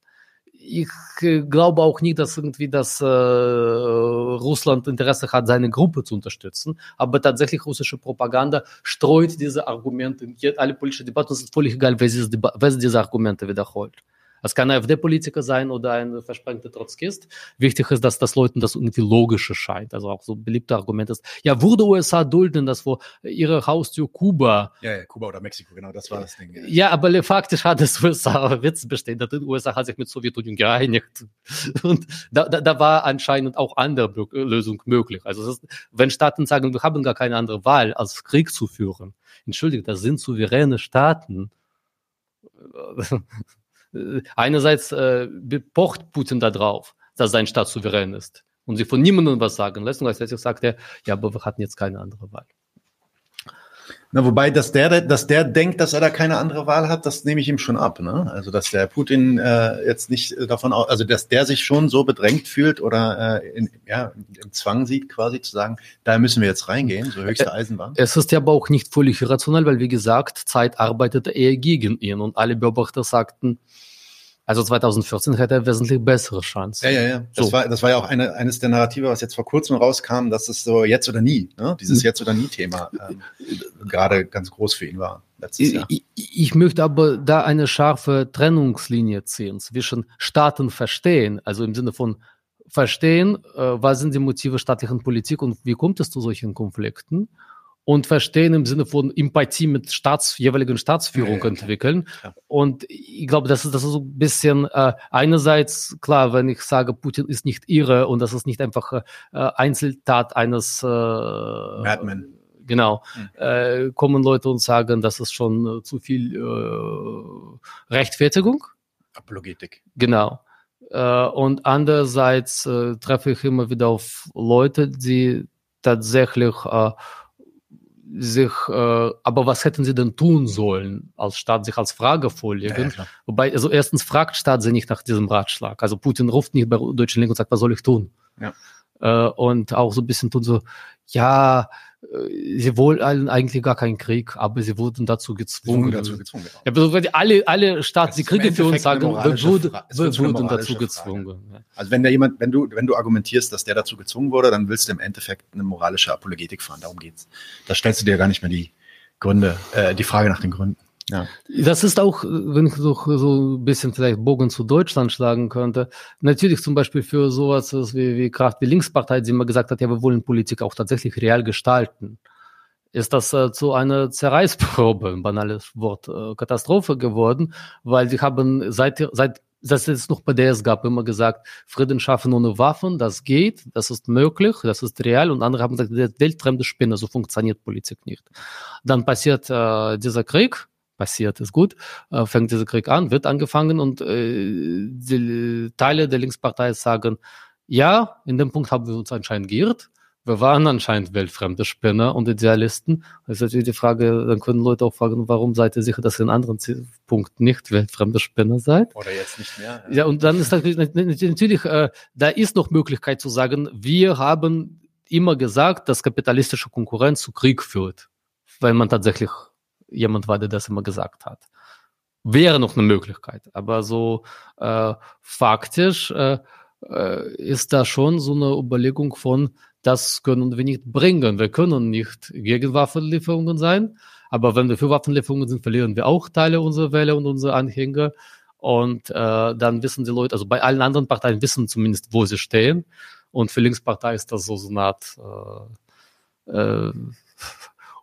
Ich äh, glaube auch nicht, dass irgendwie das äh, Russland Interesse hat, seine Gruppe zu unterstützen. Aber tatsächlich russische Propaganda streut diese Argumente in alle politische Debatten. Es ist völlig egal, wer diese, Argumente wiederholt. Es kann ein AfD-Politiker sein oder ein versprengter Trotzkist. Wichtig ist, dass das Leuten das irgendwie logisch scheint. Also auch so beliebte Argument ist, ja, würde USA dulden, dass vor ihre Haustür Kuba. Ja, ja, Kuba oder Mexiko, genau, das war das Ding. Ja, ja aber faktisch hat es USA Witz bestehen. Die USA hat sich mit Sowjetunion geeinigt. Und da, da, da war anscheinend auch andere Lösung möglich. Also ist, wenn Staaten sagen, wir haben gar keine andere Wahl, als Krieg zu führen. Entschuldigt, das sind souveräne Staaten einerseits äh, pocht Putin da drauf, dass sein Staat souverän ist und sich von niemandem was sagen lässt. Und gleichzeitig sagt er, ja, aber wir hatten jetzt keine andere Wahl. Na, wobei, dass der, dass der denkt, dass er da keine andere Wahl hat, das nehme ich ihm schon ab. Ne? Also, dass der Putin äh, jetzt nicht davon aus, also dass der sich schon so bedrängt fühlt oder äh, in, ja, im Zwang sieht, quasi zu sagen, da müssen wir jetzt reingehen, so höchste Eisenbahn. Es ist ja aber auch nicht völlig irrational, weil wie gesagt, Zeit arbeitete eher gegen ihn und alle Beobachter sagten, also 2014 hätte er wesentlich bessere Chance. Ja, ja, ja. Das, so. war, das war ja auch eine, eines der Narrative, was jetzt vor kurzem rauskam, dass es so jetzt oder nie, ne? dieses mhm. jetzt oder nie Thema ähm, gerade ganz groß für ihn war. Jahr. Ich, ich möchte aber da eine scharfe Trennungslinie ziehen zwischen Staaten verstehen, also im Sinne von verstehen, äh, was sind die Motive staatlichen Politik und wie kommt es zu solchen Konflikten und verstehen im Sinne von Empathie mit Staats, jeweiligen Staatsführung ja, ja, entwickeln. Ja. Und ich glaube, das ist, das ist so ein bisschen äh, einerseits klar, wenn ich sage, Putin ist nicht irre und das ist nicht einfach äh, Einzeltat eines äh, Madman. Genau. Hm. Äh, kommen Leute und sagen, das ist schon äh, zu viel äh, Rechtfertigung. Apologetik. Genau. Äh, und andererseits äh, treffe ich immer wieder auf Leute, die tatsächlich äh, sich, äh, aber was hätten sie denn tun sollen, als Staat sich als Frage vorlegen? Ja, Wobei, also erstens fragt Staat sie nicht nach diesem Ratschlag. Also Putin ruft nicht bei deutschen Linken und sagt, was soll ich tun? Ja. Äh, und auch so ein bisschen tun so, ja, sie wollten eigentlich gar keinen Krieg, aber sie wurden dazu gezwungen. Sie dazu gezwungen genau. ja, alle, alle Staaten, die Kriege für uns sagen, wir, wurde, wir wurden dazu gezwungen. Also wenn da jemand, wenn du, wenn du argumentierst, dass der dazu gezwungen wurde, dann willst du im Endeffekt eine moralische Apologetik fahren. Darum geht's. Da stellst du dir gar nicht mehr die Gründe, äh, die Frage nach den Gründen. Ja. Das ist auch, wenn ich so, so ein bisschen vielleicht Bogen zu Deutschland schlagen könnte, natürlich zum Beispiel für sowas wie, wie Kraft, wie Linkspartei, die immer gesagt hat, ja, wir wollen Politik auch tatsächlich real gestalten. Ist das äh, zu einer Zerreißprobe, ein banales Wort, äh, Katastrophe geworden, weil sie haben seit, seit das ist noch bei der es gab immer gesagt, Frieden schaffen ohne Waffen, das geht, das ist möglich, das ist real. Und andere haben gesagt, das weltfremde Spinne, so funktioniert Politik nicht. Dann passiert äh, dieser Krieg, passiert ist gut, äh, fängt dieser Krieg an, wird angefangen und äh, die Teile der Linkspartei sagen, ja, in dem Punkt haben wir uns anscheinend geirrt. Wir waren anscheinend weltfremde Spinner und Idealisten. Das ist natürlich die Frage, dann können Leute auch fragen, warum seid ihr sicher, dass ihr in anderen Punkten nicht weltfremde Spinner seid? Oder jetzt nicht mehr. Ja, ja und dann ist natürlich, natürlich äh, da ist noch Möglichkeit zu sagen, wir haben immer gesagt, dass kapitalistische Konkurrenz zu Krieg führt, weil man tatsächlich jemand war, der das immer gesagt hat. Wäre noch eine Möglichkeit, aber so äh, faktisch äh, äh, ist da schon so eine Überlegung von, das können wir nicht bringen. Wir können nicht gegen Waffenlieferungen sein, aber wenn wir für Waffenlieferungen sind, verlieren wir auch Teile unserer Wähler und unserer Anhänger. Und äh, dann wissen die Leute, also bei allen anderen Parteien wissen zumindest, wo sie stehen. Und für Linkspartei ist das so, so eine Art äh, äh,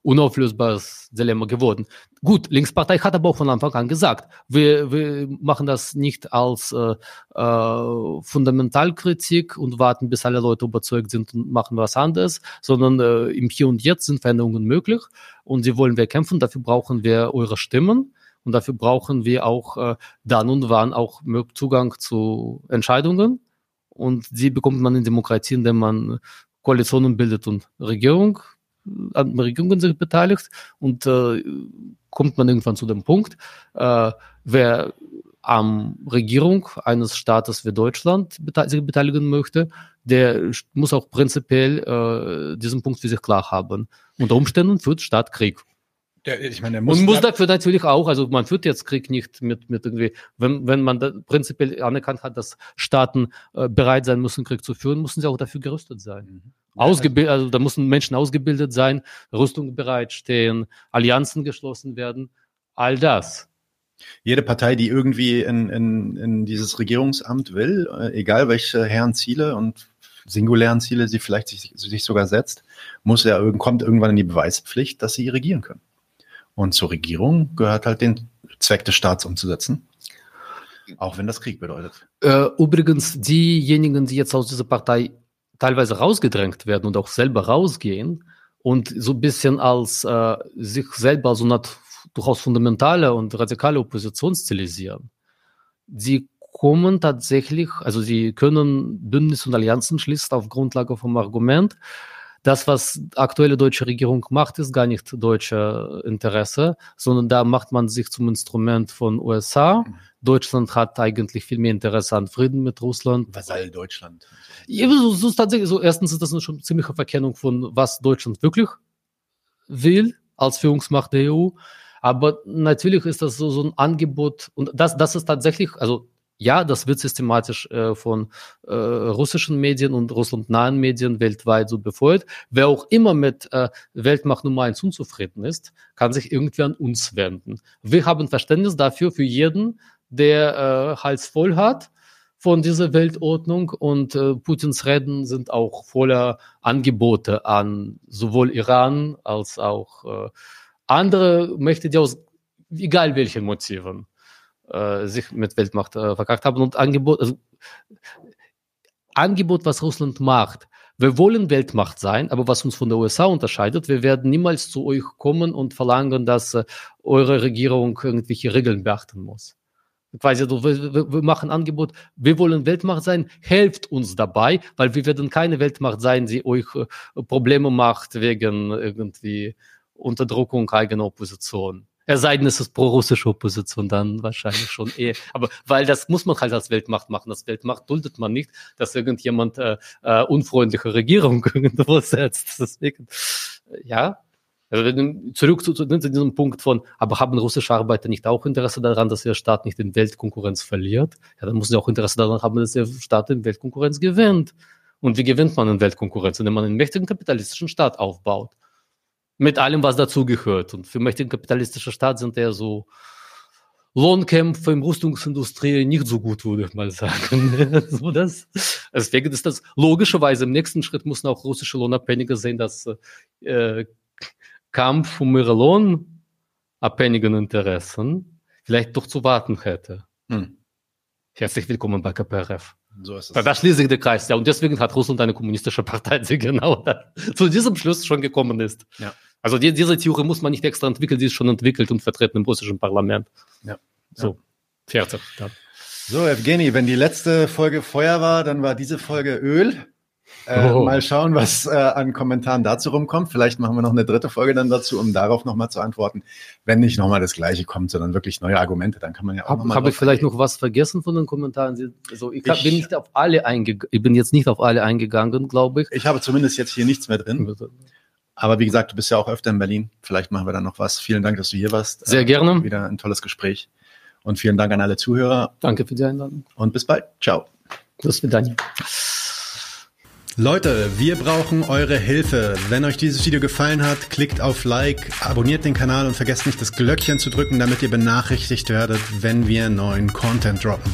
unauflösbares Dilemma geworden. Gut, Linkspartei hat aber auch von Anfang an gesagt, wir, wir machen das nicht als äh, äh, Fundamentalkritik und warten, bis alle Leute überzeugt sind und machen was anderes, sondern äh, im Hier und Jetzt sind Veränderungen möglich und sie wollen wir kämpfen. Dafür brauchen wir eure Stimmen. Und dafür brauchen wir auch äh, dann und wann auch Zugang zu Entscheidungen. Und die bekommt man in Demokratien, indem man Koalitionen bildet und Regierung an Regierungen sich beteiligt und äh, kommt man irgendwann zu dem Punkt, äh, wer am Regierung eines Staates wie Deutschland bete sich beteiligen möchte, der muss auch prinzipiell äh, diesen Punkt für sich klar haben. Unter Umständen führt Staat Krieg. Der, ich meine, der muss und muss dafür natürlich auch, also man führt jetzt Krieg nicht mit, mit irgendwie, wenn, wenn man prinzipiell anerkannt hat, dass Staaten äh, bereit sein müssen, Krieg zu führen, müssen sie auch dafür gerüstet sein. Mhm. Ausgebildet, also da müssen Menschen ausgebildet sein, Rüstung bereitstehen, Allianzen geschlossen werden, all das. Jede Partei, die irgendwie in, in, in dieses Regierungsamt will, äh, egal welche Herren Ziele und singulären Ziele sie vielleicht sich, sich sogar setzt, muss ja kommt irgendwann in die Beweispflicht, dass sie regieren können. Und zur Regierung gehört halt den Zweck des Staats umzusetzen. Auch wenn das Krieg bedeutet. Äh, übrigens, diejenigen, die jetzt aus dieser Partei teilweise rausgedrängt werden und auch selber rausgehen und so ein bisschen als äh, sich selber so eine durchaus fundamentale und radikale Opposition stilisieren. Sie kommen tatsächlich, also sie können Bündnis und Allianzen schließen auf Grundlage vom Argument, das, was aktuelle deutsche Regierung macht, ist gar nicht deutsche Interesse, sondern da macht man sich zum Instrument von USA. Mhm. Deutschland hat eigentlich viel mehr Interesse an Frieden mit Russland. Vasall Deutschland. Ja, so, so ist tatsächlich so. Erstens ist das eine schon ziemliche Verkennung von, was Deutschland wirklich will als Führungsmacht der EU. Aber natürlich ist das so, so ein Angebot und das, das ist tatsächlich, also ja, das wird systematisch äh, von äh, russischen Medien und russlandnahen Medien weltweit so befeuert. Wer auch immer mit äh, Weltmacht Nummer eins unzufrieden ist, kann sich irgendwie an uns wenden. Wir haben Verständnis dafür für jeden, der äh, Hals voll hat von dieser Weltordnung und äh, Putins Reden sind auch voller Angebote an sowohl Iran als auch äh, andere Mächte, die aus egal welchen Motiven äh, sich mit Weltmacht äh, verkackt haben und Angebot, also, Angebot, was Russland macht. Wir wollen Weltmacht sein, aber was uns von der USA unterscheidet, wir werden niemals zu euch kommen und verlangen, dass äh, eure Regierung irgendwelche Regeln beachten muss. Quasi, also, wir, wir machen Angebot, wir wollen Weltmacht sein, helft uns dabei, weil wir werden keine Weltmacht sein, die euch äh, Probleme macht wegen irgendwie Unterdrückung eigener Opposition. Es sei denn, es ist pro-russische Opposition, dann wahrscheinlich schon eh. Aber weil das muss man halt als Weltmacht machen. Das Weltmacht duldet man nicht, dass irgendjemand äh, äh, unfreundliche Regierung irgendwo setzt. Deswegen, äh, ja. Also zurück zu, zu, diesem Punkt von, aber haben russische Arbeiter nicht auch Interesse daran, dass ihr Staat nicht in Weltkonkurrenz verliert? Ja, dann muss sie auch Interesse daran haben, dass der Staat in Weltkonkurrenz gewinnt. Und wie gewinnt man in Weltkonkurrenz? Indem man einen mächtigen kapitalistischen Staat aufbaut mit allem, was dazugehört. Und für mächtigen kapitalistischen Staat sind eher so Lohnkämpfe im Rüstungsindustrie nicht so gut, würde ich mal sagen. so das, deswegen ist das logischerweise im nächsten Schritt müssen auch russische Lohnabhängige sehen, dass äh, Kampf um ihre lohnabhängigen Interessen vielleicht doch zu warten hätte. Hm. Herzlich willkommen bei KPRF. So ist es. Da, da schließt sich der Kreis. Ja, und deswegen hat Russland eine kommunistische Partei, die genau da, zu diesem Schluss schon gekommen ist. Ja. Also die, diese Theorie muss man nicht extra entwickeln, die ist schon entwickelt und vertreten im russischen Parlament. Ja. So, fertig. Ja. So, Evgeny, wenn die letzte Folge Feuer war, dann war diese Folge Öl. Äh, oh. Mal schauen, was äh, an Kommentaren dazu rumkommt. Vielleicht machen wir noch eine dritte Folge dann dazu, um darauf nochmal zu antworten. Wenn nicht nochmal das Gleiche kommt, sondern wirklich neue Argumente, dann kann man ja auch Habe hab ich vielleicht noch was vergessen von den Kommentaren? Also ich, ich bin nicht auf alle eingegangen. Ich bin jetzt nicht auf alle eingegangen, glaube ich. Ich habe zumindest jetzt hier nichts mehr drin. Aber wie gesagt, du bist ja auch öfter in Berlin. Vielleicht machen wir dann noch was. Vielen Dank, dass du hier warst. Sehr gerne. Äh, wieder ein tolles Gespräch. Und vielen Dank an alle Zuhörer. Danke für die Einladung. Und bis bald. Ciao. Bis dann. Leute, wir brauchen eure Hilfe. Wenn euch dieses Video gefallen hat, klickt auf Like, abonniert den Kanal und vergesst nicht das Glöckchen zu drücken, damit ihr benachrichtigt werdet, wenn wir neuen Content droppen.